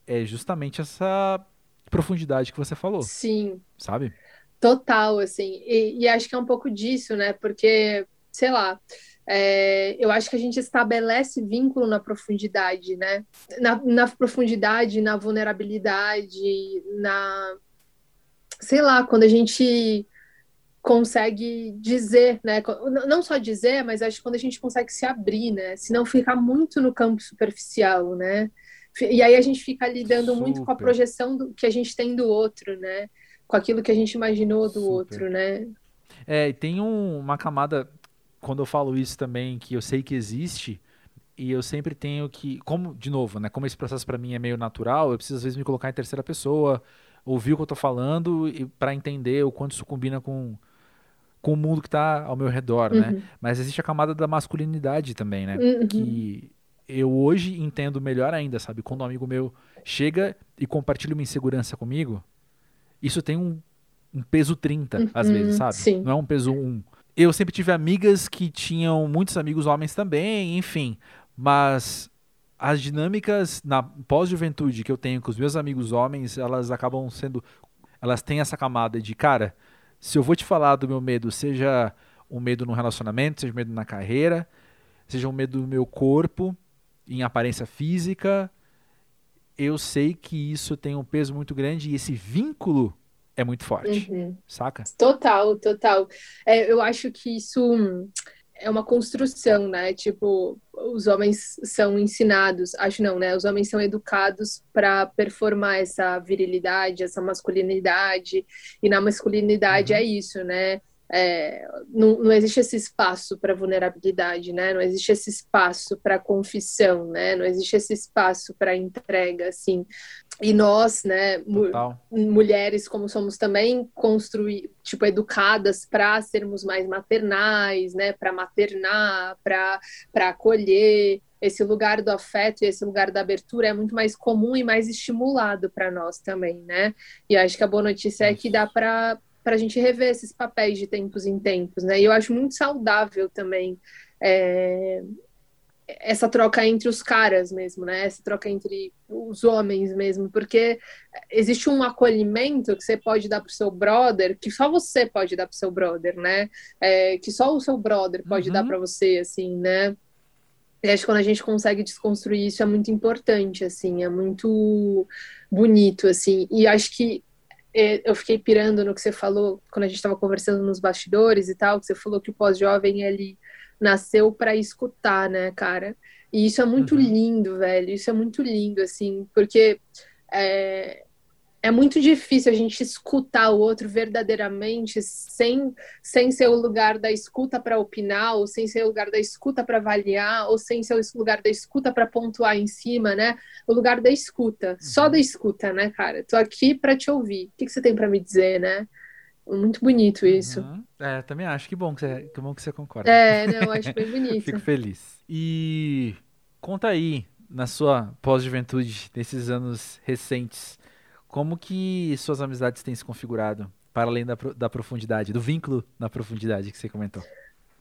é justamente essa profundidade que você falou. Sim. Sabe? Total, assim. E, e acho que é um pouco disso, né? Porque, sei lá, é, eu acho que a gente estabelece vínculo na profundidade, né? Na, na profundidade, na vulnerabilidade, na. Sei lá, quando a gente consegue dizer, né? Não só dizer, mas acho que quando a gente consegue se abrir, né? Se não ficar muito no campo superficial, né? E aí a gente fica lidando Super. muito com a projeção do, que a gente tem do outro, né? Com aquilo que a gente imaginou do Super. outro, né? É, e tem um, uma camada, quando eu falo isso também, que eu sei que existe, e eu sempre tenho que, como, de novo, né? Como esse processo para mim é meio natural, eu preciso às vezes me colocar em terceira pessoa, ouvir o que eu tô falando para entender o quanto isso combina com com o mundo que está ao meu redor, né? uhum. né? Mas existe a camada da masculinidade também, né? Uhum. Que eu hoje entendo melhor ainda, sabe? Quando um amigo meu chega e compartilha uma insegurança comigo, isso tem um, um peso 30, uhum, às vezes, sabe? Sim. Não é um peso 1. Eu sempre tive amigas que tinham muitos amigos homens também, enfim. Mas as dinâmicas na pós-juventude que eu tenho com os meus amigos homens, elas acabam sendo. Elas têm essa camada de, cara, se eu vou te falar do meu medo, seja um medo no relacionamento, seja um medo na carreira, seja um medo do meu corpo, em aparência física, eu sei que isso tem um peso muito grande e esse vínculo é muito forte, uhum. saca? Total, total. É, eu acho que isso é uma construção, né? Tipo, os homens são ensinados, acho não, né? Os homens são educados para performar essa virilidade, essa masculinidade, e na masculinidade uhum. é isso, né? É, não, não, existe esse espaço para vulnerabilidade, né? Não existe esse espaço para confissão, né? Não existe esse espaço para entrega, assim. E nós, né, mu mulheres como somos também construir, tipo, educadas para sermos mais maternais, né? Para maternar, para para acolher. Esse lugar do afeto e esse lugar da abertura é muito mais comum e mais estimulado para nós também, né? E acho que a boa notícia é que dá para para a gente rever esses papéis de tempos em tempos, né? E eu acho muito saudável também é, essa troca entre os caras mesmo, né? Essa troca entre os homens mesmo, porque existe um acolhimento que você pode dar pro seu brother, que só você pode dar pro seu brother, né? É, que só o seu brother pode uhum. dar para você, assim, né? E acho que quando a gente consegue desconstruir isso é muito importante, assim, é muito bonito, assim. E acho que eu fiquei pirando no que você falou quando a gente estava conversando nos bastidores e tal, que você falou que o pós-jovem ele nasceu para escutar, né, cara? E isso é muito uhum. lindo, velho. Isso é muito lindo, assim, porque é, é muito difícil a gente escutar o outro verdadeiramente sem, sem ser o lugar da escuta para opinar, ou sem ser o lugar da escuta para avaliar, ou sem ser o lugar da escuta para pontuar em cima, né? O lugar da escuta, só uhum. da escuta, né, cara? Tô aqui para te ouvir. O que, que você tem para me dizer, né? Muito bonito isso. Uhum. É, também acho. Que bom que você, que bom que você concorda. É, não, acho bem bonito. Fico feliz. E conta aí, na sua pós-juventude, nesses anos recentes, como que suas amizades têm se configurado, para além da, da profundidade, do vínculo na profundidade que você comentou?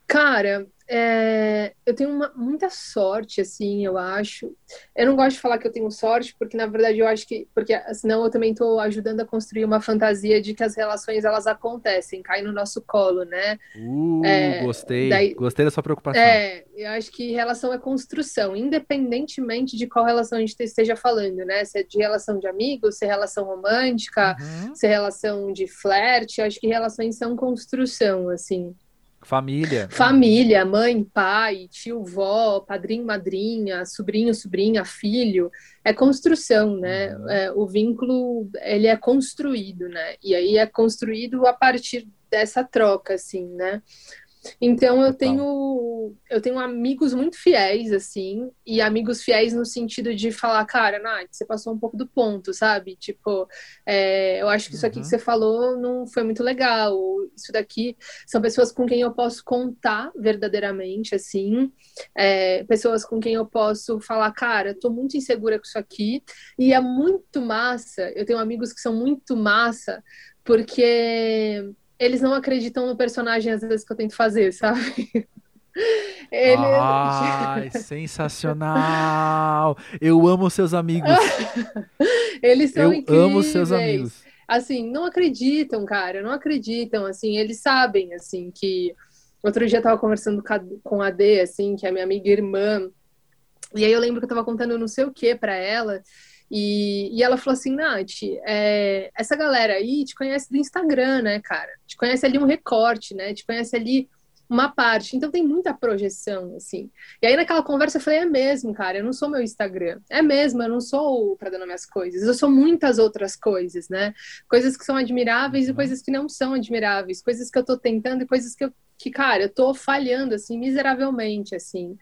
Cara, é, eu tenho uma, muita sorte, assim, eu acho. Eu não gosto de falar que eu tenho sorte, porque na verdade eu acho que, porque senão eu também estou ajudando a construir uma fantasia de que as relações elas acontecem, caem no nosso colo, né? Uh, é, gostei, daí, gostei da sua preocupação. É, eu acho que relação é construção, independentemente de qual relação a gente esteja falando, né? Se é de relação de amigos, se é relação romântica, uhum. se é relação de flerte, eu acho que relações são construção, assim. Família. Família, mãe, pai, tio, vó, padrinho, madrinha, sobrinho, sobrinha, filho. É construção, né? Uhum. É, o vínculo, ele é construído, né? E aí é construído a partir dessa troca, assim, né? Então eu tenho eu tenho amigos muito fiéis assim, e amigos fiéis no sentido de falar, cara, Nath, você passou um pouco do ponto, sabe? Tipo, é, eu acho que isso aqui uhum. que você falou não foi muito legal. Isso daqui são pessoas com quem eu posso contar verdadeiramente, assim, é, pessoas com quem eu posso falar, cara, tô muito insegura com isso aqui, e é muito massa. Eu tenho amigos que são muito massa porque eles não acreditam no personagem às vezes que eu tento fazer, sabe? Ele... Ai, sensacional! Eu amo seus amigos. eles são Eu incríveis. amo seus amigos. Assim, não acreditam, cara, não acreditam, assim, eles sabem, assim, que... Outro dia eu tava conversando com a D, assim, que é minha amiga irmã, e aí eu lembro que eu tava contando não sei o que para ela, e, e ela falou assim, Nath, é, essa galera aí te conhece do Instagram, né, cara? Te conhece ali um recorte, né? Te conhece ali uma parte. Então tem muita projeção, assim. E aí naquela conversa eu falei, é mesmo, cara, eu não sou meu Instagram. É mesmo, eu não sou para dar às coisas. Eu sou muitas outras coisas, né? Coisas que são admiráveis e uhum. coisas que não são admiráveis. Coisas que eu tô tentando e coisas que eu, que, cara, eu tô falhando, assim, miseravelmente, assim.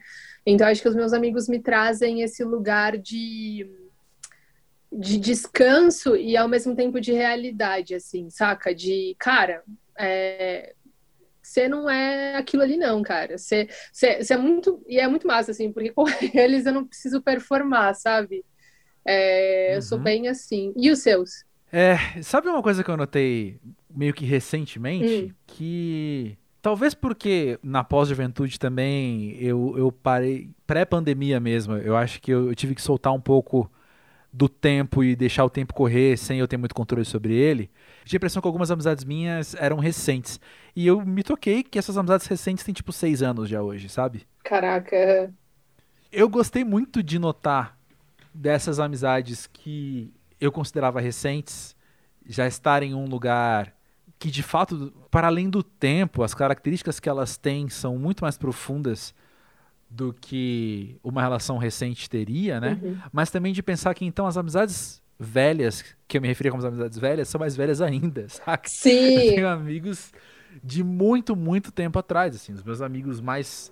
Então acho que os meus amigos me trazem esse lugar de de descanso e ao mesmo tempo de realidade, assim, saca? De, cara, é, você não é aquilo ali não, cara. Você, você, você, é muito e é muito massa assim, porque com eles eu não preciso performar, sabe? É, uhum. Eu sou uhum. bem assim. E os seus? É, sabe uma coisa que eu notei meio que recentemente, hum. que talvez porque na pós-juventude também eu, eu parei pré-pandemia mesmo. Eu acho que eu, eu tive que soltar um pouco do tempo e deixar o tempo correr sem eu ter muito controle sobre ele, tinha a impressão que algumas amizades minhas eram recentes. E eu me toquei que essas amizades recentes têm tipo seis anos já hoje, sabe? Caraca. Eu gostei muito de notar dessas amizades que eu considerava recentes já estarem em um lugar que de fato, para além do tempo, as características que elas têm são muito mais profundas do que uma relação recente teria, né? Uhum. Mas também de pensar que então as amizades velhas, que eu me referi como amizades velhas, são mais velhas ainda, saca? Sim. Eu tenho amigos de muito, muito tempo atrás, assim, os meus amigos mais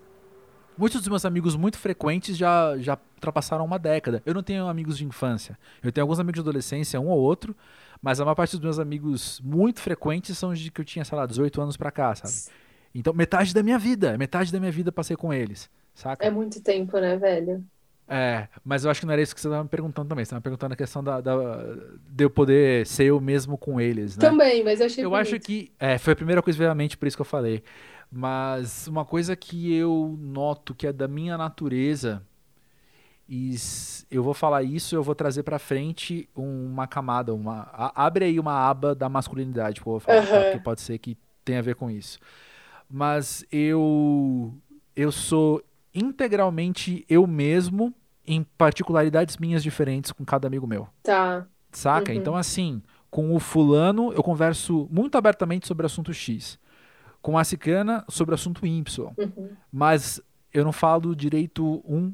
Muitos dos meus amigos muito frequentes já, já ultrapassaram uma década. Eu não tenho amigos de infância. Eu tenho alguns amigos de adolescência, um ou outro, mas a maior parte dos meus amigos muito frequentes são de que eu tinha, sei lá, 18 anos pra cá, sabe? Então, metade da minha vida, metade da minha vida passei com eles. Saca? É muito tempo, né, velho? É, mas eu acho que não era isso que você estava me perguntando também. Você estava me perguntando a questão da, da, de eu poder ser eu mesmo com eles, né? Também, mas eu achei Eu bonito. acho que. É, foi a primeira coisa, obviamente, por isso que eu falei. Mas uma coisa que eu noto que é da minha natureza, e eu vou falar isso, eu vou trazer para frente uma camada, uma a, abre aí uma aba da masculinidade, que eu vou falar, uhum. tá? porque pode ser que tenha a ver com isso. Mas eu eu sou integralmente eu mesmo em particularidades minhas diferentes com cada amigo meu. Tá. Saca? Uhum. Então, assim, com o fulano eu converso muito abertamente sobre assunto X. Com a cicana sobre assunto Y. Uhum. Mas eu não falo direito um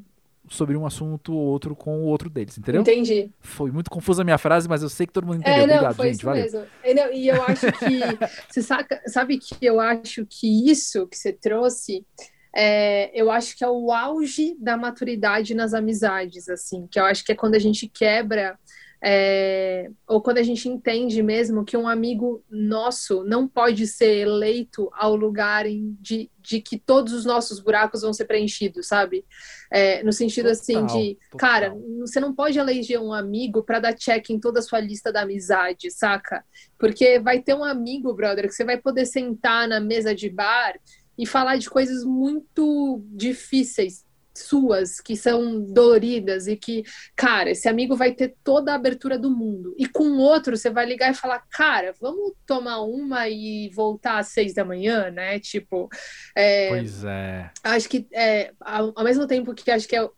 sobre um assunto ou outro com o outro deles, entendeu? Entendi. Foi muito confusa a minha frase, mas eu sei que todo mundo entendeu. É, não, Obrigado, foi gente. Isso valeu. mesmo. É, e eu acho que. você saca, sabe que eu acho que isso que você trouxe é, eu acho que é o auge da maturidade nas amizades, assim, que eu acho que é quando a gente quebra é, ou quando a gente entende mesmo que um amigo nosso não pode ser eleito ao lugar de, de que todos os nossos buracos vão ser preenchidos, sabe? É, no sentido assim total, assim de, total. cara, você não pode eleger um amigo para dar check em toda a sua lista da amizade, saca? Porque vai ter um amigo, brother, que você vai poder sentar na mesa de bar e falar de coisas muito difíceis suas que são doloridas e que, cara, esse amigo vai ter toda a abertura do mundo. E com outro, você vai ligar e falar, cara, vamos tomar uma e voltar às seis da manhã, né? Tipo. É, pois é. Acho que, é, ao, ao mesmo tempo que acho que é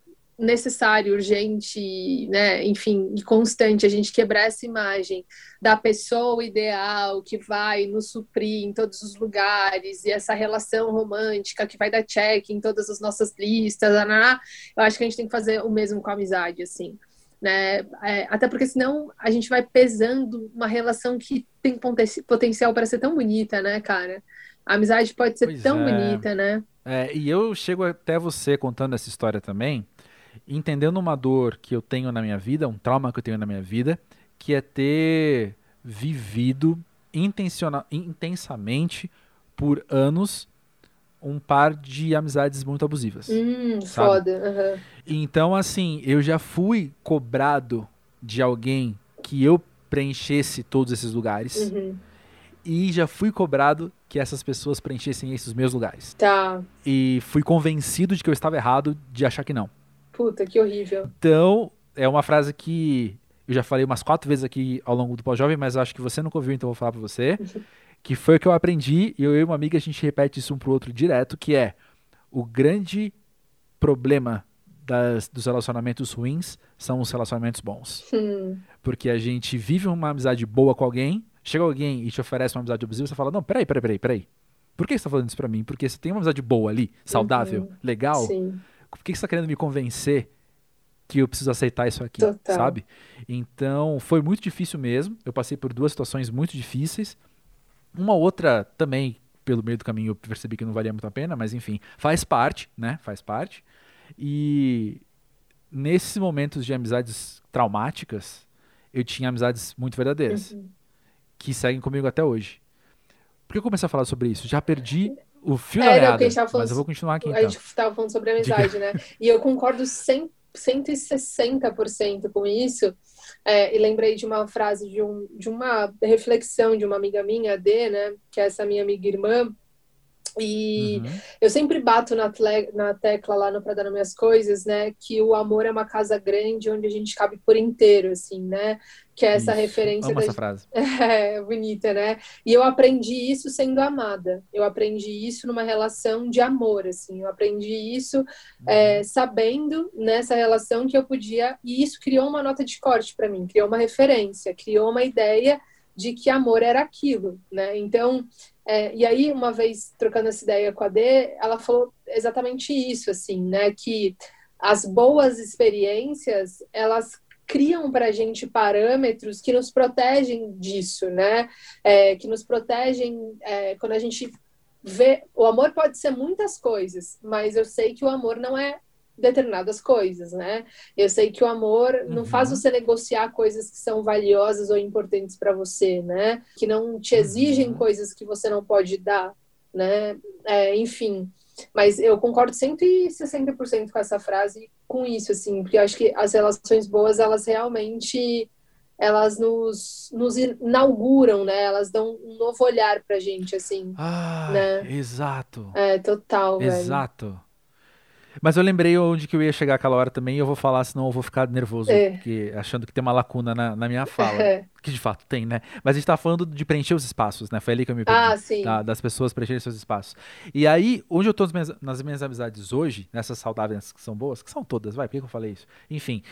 necessário, urgente, né, enfim, e constante a gente quebrar essa imagem da pessoa ideal que vai nos suprir em todos os lugares e essa relação romântica que vai dar check em todas as nossas listas, eu acho que a gente tem que fazer o mesmo com a amizade, assim. Né? É, até porque senão a gente vai pesando uma relação que tem potencial para ser tão bonita, né, cara? A amizade pode ser pois tão é. bonita, né? É, e eu chego até você contando essa história também, entendendo uma dor que eu tenho na minha vida, um trauma que eu tenho na minha vida, que é ter vivido intensamente por anos um par de amizades muito abusivas. Hum, foda. Uhum. Então, assim, eu já fui cobrado de alguém que eu preenchesse todos esses lugares. Uhum. E já fui cobrado que essas pessoas preenchessem esses meus lugares. Tá. E fui convencido de que eu estava errado de achar que não. Puta, que horrível. Então, é uma frase que eu já falei umas quatro vezes aqui ao longo do pós-jovem, mas acho que você nunca ouviu, então vou falar pra você. que foi o que eu aprendi, e eu e uma amiga a gente repete isso um pro outro direto, que é o grande problema das, dos relacionamentos ruins são os relacionamentos bons. Hum. Porque a gente vive uma amizade boa com alguém, chega alguém e te oferece uma amizade abusiva, você fala, não, peraí, peraí, peraí, peraí. Por que você tá falando isso pra mim? Porque você tem uma amizade boa ali, saudável, uhum. legal. Sim por que você está querendo me convencer que eu preciso aceitar isso aqui, Total. sabe? Então, foi muito difícil mesmo. Eu passei por duas situações muito difíceis. Uma outra também, pelo meio do caminho, eu percebi que não valia muito a pena, mas enfim, faz parte, né? Faz parte. E nesses momentos de amizades traumáticas, eu tinha amizades muito verdadeiras, uhum. que seguem comigo até hoje. Por que eu comecei a falar sobre isso? Já perdi o fio é, da meada, falando, mas eu vou continuar aqui. A então. gente estava falando sobre amizade, né? E eu concordo 100, 160% com isso. É, e lembrei de uma frase, de, um, de uma reflexão de uma amiga minha, a D, né? Que é essa minha amiga irmã, e uhum. eu sempre bato na, na tecla lá no Pra Dar Minhas Coisas, né? Que o amor é uma casa grande onde a gente cabe por inteiro, assim, né? Que é essa isso. referência. Amo da... essa frase. É, bonita, né? E eu aprendi isso sendo amada. Eu aprendi isso numa relação de amor, assim. Eu aprendi isso uhum. é, sabendo nessa relação que eu podia. E isso criou uma nota de corte para mim, criou uma referência, criou uma ideia de que amor era aquilo, né? Então, é, e aí, uma vez trocando essa ideia com a D, ela falou exatamente isso, assim, né? Que as boas experiências, elas criam para a gente parâmetros que nos protegem disso, né? É, que nos protegem é, quando a gente vê. O amor pode ser muitas coisas, mas eu sei que o amor não é determinadas coisas, né? Eu sei que o amor uhum. não faz uhum. você negociar coisas que são valiosas ou importantes para você, né? Que não te exigem uhum. coisas que você não pode dar, né? É, enfim, mas eu concordo 160% com essa frase, com isso, assim, porque eu acho que as relações boas, elas realmente elas nos, nos inauguram, né? Elas dão um novo olhar pra gente, assim. Ah, né? exato. É, total, Exato. Velho. Mas eu lembrei onde que eu ia chegar aquela hora também e eu vou falar, senão eu vou ficar nervoso, é. porque, achando que tem uma lacuna na, na minha fala. É. Que de fato tem, né? Mas a gente tá falando de preencher os espaços, né? Foi ali que eu me perdi. Ah, sim. Da, das pessoas preencherem seus espaços. E aí, onde eu tô nas minhas, nas minhas amizades hoje, nessas saudáveis que são boas, que são todas, vai, por que eu falei isso? Enfim,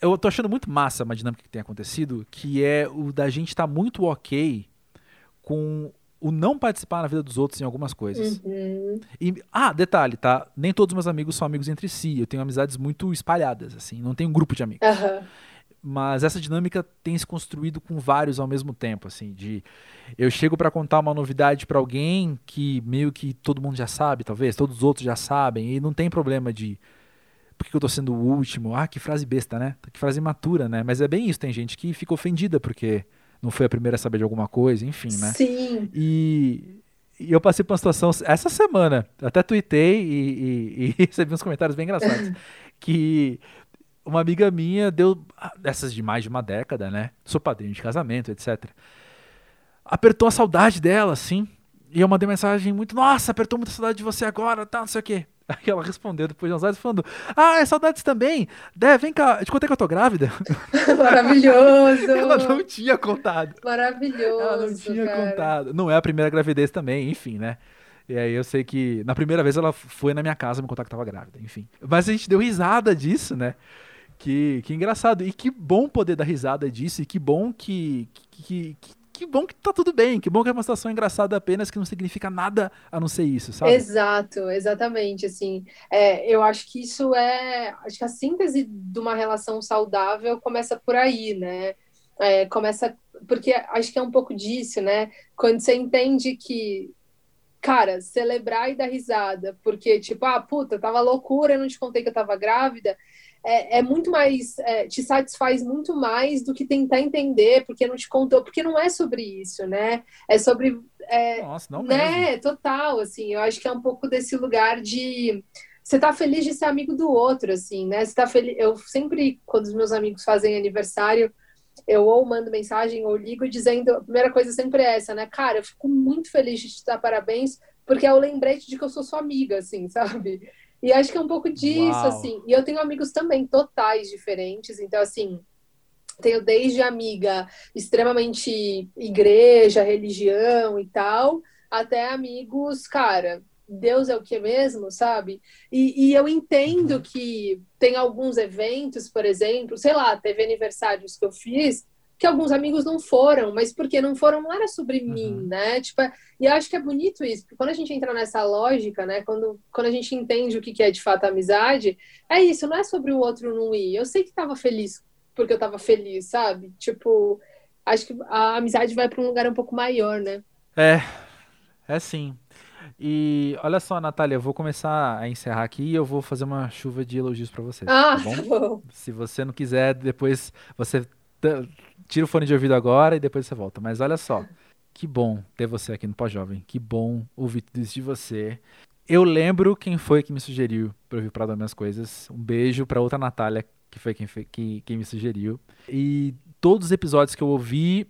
eu tô achando muito massa uma dinâmica que tem acontecido, que é o da gente estar tá muito ok com o não participar na vida dos outros em algumas coisas. Uhum. E, ah, detalhe, tá? Nem todos os meus amigos são amigos entre si. Eu tenho amizades muito espalhadas, assim. Não tenho um grupo de amigos. Uhum. Mas essa dinâmica tem se construído com vários ao mesmo tempo, assim, de eu chego para contar uma novidade para alguém que meio que todo mundo já sabe, talvez, todos os outros já sabem, e não tem problema de por que eu tô sendo o último? Ah, que frase besta, né? Que frase imatura, né? Mas é bem isso, tem gente que fica ofendida porque não foi a primeira a saber de alguma coisa, enfim, né? Sim. E, e eu passei por uma situação essa semana, até tuitei e, e, e recebi uns comentários bem engraçados, que uma amiga minha deu dessas de mais de uma década, né? Sou padrinho de casamento, etc. Apertou a saudade dela, assim. E eu mandei mensagem muito, nossa, apertou muita saudade de você agora, tá, não sei o quê. Aí ela respondeu depois de uns horas falando: Ah, é saudades também. Dé, vem cá, te contei que eu tô grávida. Maravilhoso. ela não tinha contado. Maravilhoso. Ela não tinha cara. contado. Não é a primeira gravidez também, enfim, né? E aí eu sei que na primeira vez ela foi na minha casa me contar que tava grávida, enfim. Mas a gente deu risada disso, né? Que, que engraçado. E que bom poder dar risada disso. E que bom que, que, que que bom que tá tudo bem, que bom que é uma situação engraçada apenas que não significa nada a não ser isso, sabe? Exato, exatamente, assim, é, eu acho que isso é, acho que a síntese de uma relação saudável começa por aí, né, é, começa, porque acho que é um pouco disso, né, quando você entende que, cara, celebrar e dar risada, porque, tipo, ah, puta, tava loucura, eu não te contei que eu tava grávida, é, é muito mais, é, te satisfaz muito mais do que tentar entender, porque não te contou, porque não é sobre isso, né? É sobre. É, Nossa, não né? mesmo. Total, assim, eu acho que é um pouco desse lugar de. Você tá feliz de ser amigo do outro, assim, né? Você tá feliz. Eu sempre, quando os meus amigos fazem aniversário, eu ou mando mensagem ou ligo dizendo. A primeira coisa sempre é essa, né? Cara, eu fico muito feliz de te dar parabéns, porque é o lembrete de que eu sou sua amiga, assim, sabe? E acho que é um pouco disso, Uau. assim. E eu tenho amigos também totais diferentes, então, assim, tenho desde amiga extremamente igreja, religião e tal, até amigos, cara, Deus é o que mesmo, sabe? E, e eu entendo que tem alguns eventos, por exemplo, sei lá, teve aniversários que eu fiz que alguns amigos não foram, mas porque não foram não era sobre Uhum. mim, né? Tipo, e eu acho que é bonito isso, porque quando a gente entra nessa lógica, né? Quando, quando a gente entende o que que é de fato amizade, é isso, não é sobre o outro não ir. Eu sei que tava feliz porque eu tava feliz, sabe? Tipo, acho que a amizade vai para um lugar um pouco maior, né? É, é sim. E olha só, Natália, eu vou começar a encerrar aqui e eu vou fazer uma chuva de elogios pra você, Ah, tá bom? tá bom. Se você não quiser, depois você tira o fone de ouvido agora e depois você volta. Mas olha só, que bom ter você aqui no Pós-Jovem. Que bom ouvir tudo isso de você. Eu lembro quem foi que me sugeriu pra eu vir pra dar minhas coisas. Um beijo pra outra Natália, que foi quem, que, quem me sugeriu. E todos os episódios que eu ouvi,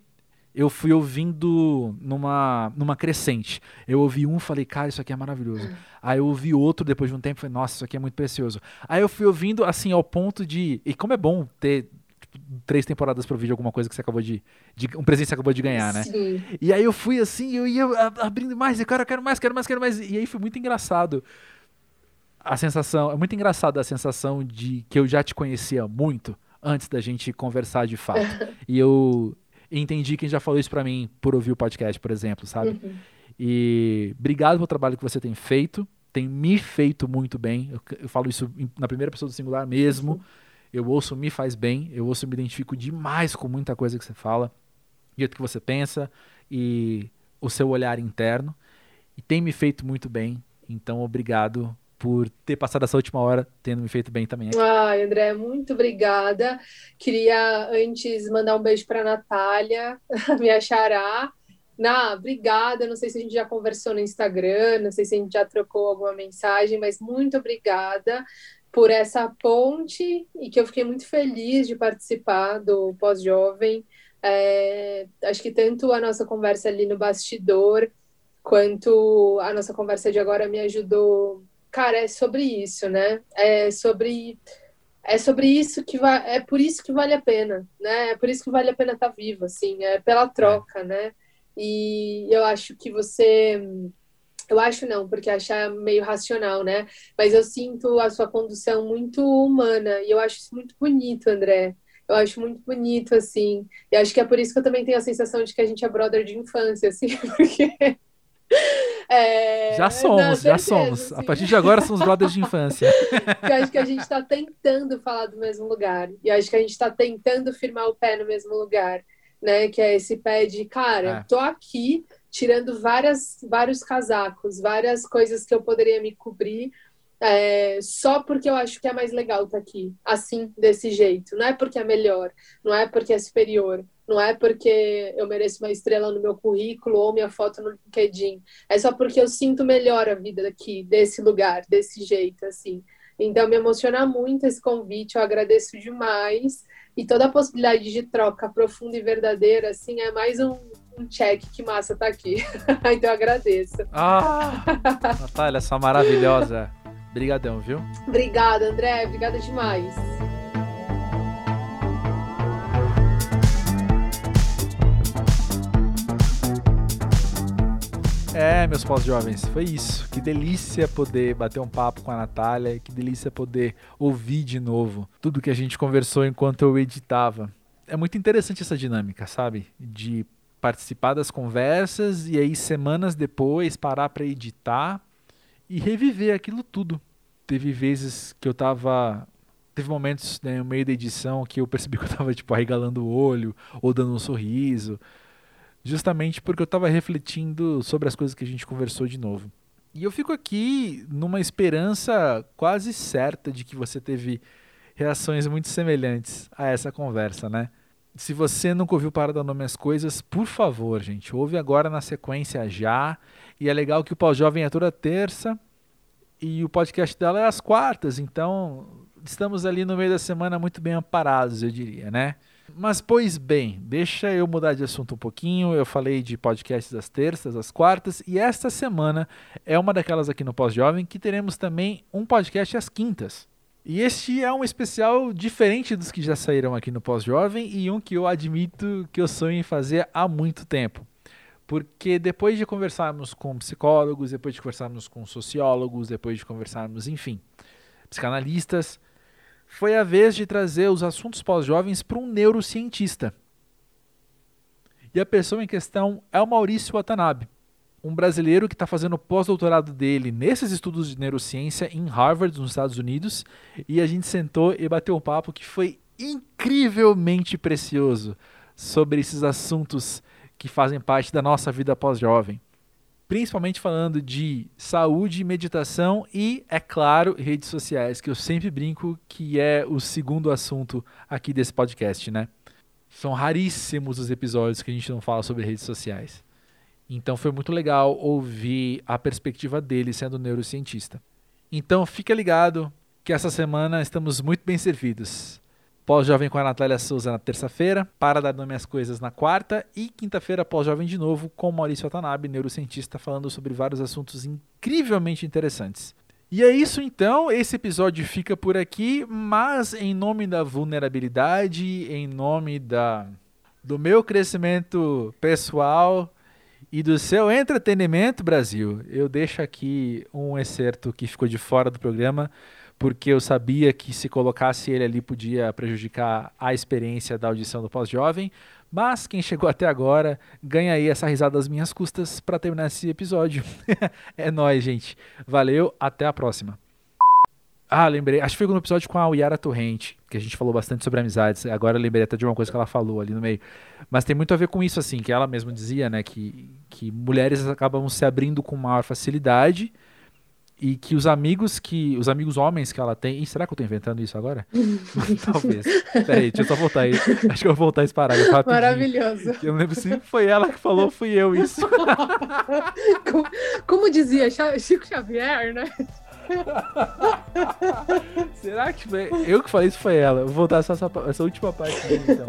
eu fui ouvindo numa, numa crescente. Eu ouvi um falei, cara, isso aqui é maravilhoso. Aí eu ouvi outro depois de um tempo e falei, nossa, isso aqui é muito precioso. Aí eu fui ouvindo assim ao ponto de. E como é bom ter três temporadas pra ouvir de alguma coisa que você acabou de, de. Um presente que você acabou de ganhar, né? Sim. E aí eu fui assim, eu ia abrindo mais, e cara, eu quero mais, quero mais, quero mais. E aí foi muito engraçado. A sensação, é muito engraçado a sensação de que eu já te conhecia muito antes da gente conversar de fato. e eu entendi quem já falou isso pra mim por ouvir o podcast, por exemplo, sabe? Uhum. E obrigado pelo trabalho que você tem feito. Tem me feito muito bem. Eu, eu falo isso na primeira pessoa do singular mesmo. Eu ouço me faz bem. Eu ouço me identifico demais com muita coisa que você fala. O jeito que você pensa. E o seu olhar interno. E tem me feito muito bem. Então, obrigado por ter passado essa última hora tendo me feito bem também. Ai, André, muito obrigada. Queria antes mandar um beijo para Natália, minha xará. Ná, obrigada. Não sei se a gente já conversou no Instagram, não sei se a gente já trocou alguma mensagem, mas muito obrigada por essa ponte e que eu fiquei muito feliz de participar do Pós-Jovem. É, acho que tanto a nossa conversa ali no bastidor, quanto a nossa conversa de agora me ajudou. Cara, é sobre isso, né? É sobre é sobre isso que vai, é por isso que vale a pena, né? É por isso que vale a pena estar vivo, assim, é pela troca, né? E eu acho que você eu acho não, porque achar meio racional, né? Mas eu sinto a sua condução muito humana e eu acho isso muito bonito, André. Eu acho muito bonito, assim. E acho que é por isso que eu também tenho a sensação de que a gente é brother de infância, assim, porque. É, Já somos, não, já certeza, somos. A assim. partir de agora somos brothers de infância. Eu acho que a gente está tentando falar do mesmo lugar. E eu acho que a gente está tentando firmar o pé no mesmo lugar, né? Que é esse pé de, cara, É. tô aqui tirando várias, vários casacos, várias coisas que eu poderia me cobrir. é, só porque eu acho que é mais legal estar tá aqui, assim, desse jeito. Não é porque é melhor, não é porque é superior, não é porque eu mereço uma estrela no meu currículo ou minha foto no LinkedIn. É só porque eu sinto melhor a vida daqui, desse lugar, desse jeito, assim. Então, me emociona muito esse convite, eu agradeço demais. E toda a possibilidade de troca profunda e verdadeira, assim, é mais um, um check que massa tá aqui. então, eu agradeço. Ah, Natália, sua maravilhosa. Obrigadão, viu? Obrigada, André. Obrigada demais. É, meus pós-jovens, foi isso. Que delícia poder bater um papo com a Natália, que delícia poder ouvir de novo tudo que a gente conversou enquanto eu editava. É muito interessante essa dinâmica, sabe? De participar das conversas e aí semanas depois parar para editar e reviver aquilo tudo. Teve vezes que eu tava teve momentos né, no meio da edição que eu percebi que eu tava tipo arregalando o olho ou dando um sorriso justamente porque eu estava refletindo sobre as coisas que a gente conversou de novo. E eu fico aqui numa esperança quase certa de que você teve reações muito semelhantes a essa conversa, né? Se você nunca ouviu Para Dar Nome às Coisas, por favor, gente, ouve agora na sequência já. E é legal que o Pós-Jovem é toda terça e o podcast dela é às quartas, então estamos ali no meio da semana muito bem amparados, eu diria, né? Mas, pois bem, deixa eu mudar de assunto um pouquinho. Eu falei de podcasts das terças, às quartas, e esta semana é uma daquelas aqui no Pós-Jovem que teremos também um podcast às quintas. E este é um especial diferente dos que já saíram aqui no Pós-Jovem e um que eu admito que eu sonho em fazer há muito tempo. Porque depois de conversarmos com psicólogos, depois de conversarmos com sociólogos, depois de conversarmos, enfim, psicanalistas, foi a vez de trazer os assuntos pós-jovens para um neurocientista. E a pessoa em questão é o Maurício Watanabe, um brasileiro que está fazendo o pós-doutorado dele nesses estudos de neurociência em Harvard, nos Estados Unidos, e a gente sentou e bateu um papo que foi incrivelmente precioso sobre esses assuntos que fazem parte da nossa vida pós-jovem principalmente falando de saúde, meditação e, é claro, redes sociais, que eu sempre brinco que é o segundo assunto aqui desse podcast, né? São raríssimos os episódios que a gente não fala sobre redes sociais. Então foi muito legal ouvir a perspectiva dele sendo neurocientista. Então fica ligado que essa semana estamos muito bem servidos. Pós-Jovem com a Natália Souza na terça-feira, para dar nome às coisas na quarta e quinta-feira Pós-Jovem de novo com Maurício Watanabe, neurocientista, falando sobre vários assuntos incrivelmente interessantes. E é isso então, esse episódio fica por aqui, mas em nome da vulnerabilidade, em nome da do meu crescimento pessoal e do seu entretenimento, Brasil, eu deixo aqui um excerto que ficou de fora do programa porque eu sabia que se colocasse ele ali podia prejudicar a experiência da audição do pós-jovem. Mas quem chegou até agora ganha aí essa risada das minhas custas para terminar esse episódio. é nóis, gente. Valeu, até a próxima. Ah, lembrei. Acho que foi no episódio com a Yara Torrente, que a gente falou bastante sobre amizades. Agora eu lembrei até de uma coisa que ela falou ali no meio. Mas tem muito a ver com isso, assim, que ela mesma dizia, né? Que, que mulheres acabam se abrindo com maior facilidade e que os amigos que os amigos homens que ela tem, e será que eu tô inventando isso agora? Talvez. Peraí, deixa eu só voltar aí. Acho que eu vou voltar esse parágrafo rapidinho. Maravilhoso. Eu não lembro se foi ela que falou, fui eu isso. como, como dizia Chico Xavier, né? Será que foi eu que falei isso foi ela? Vou voltar só essa, essa última parte dele, então.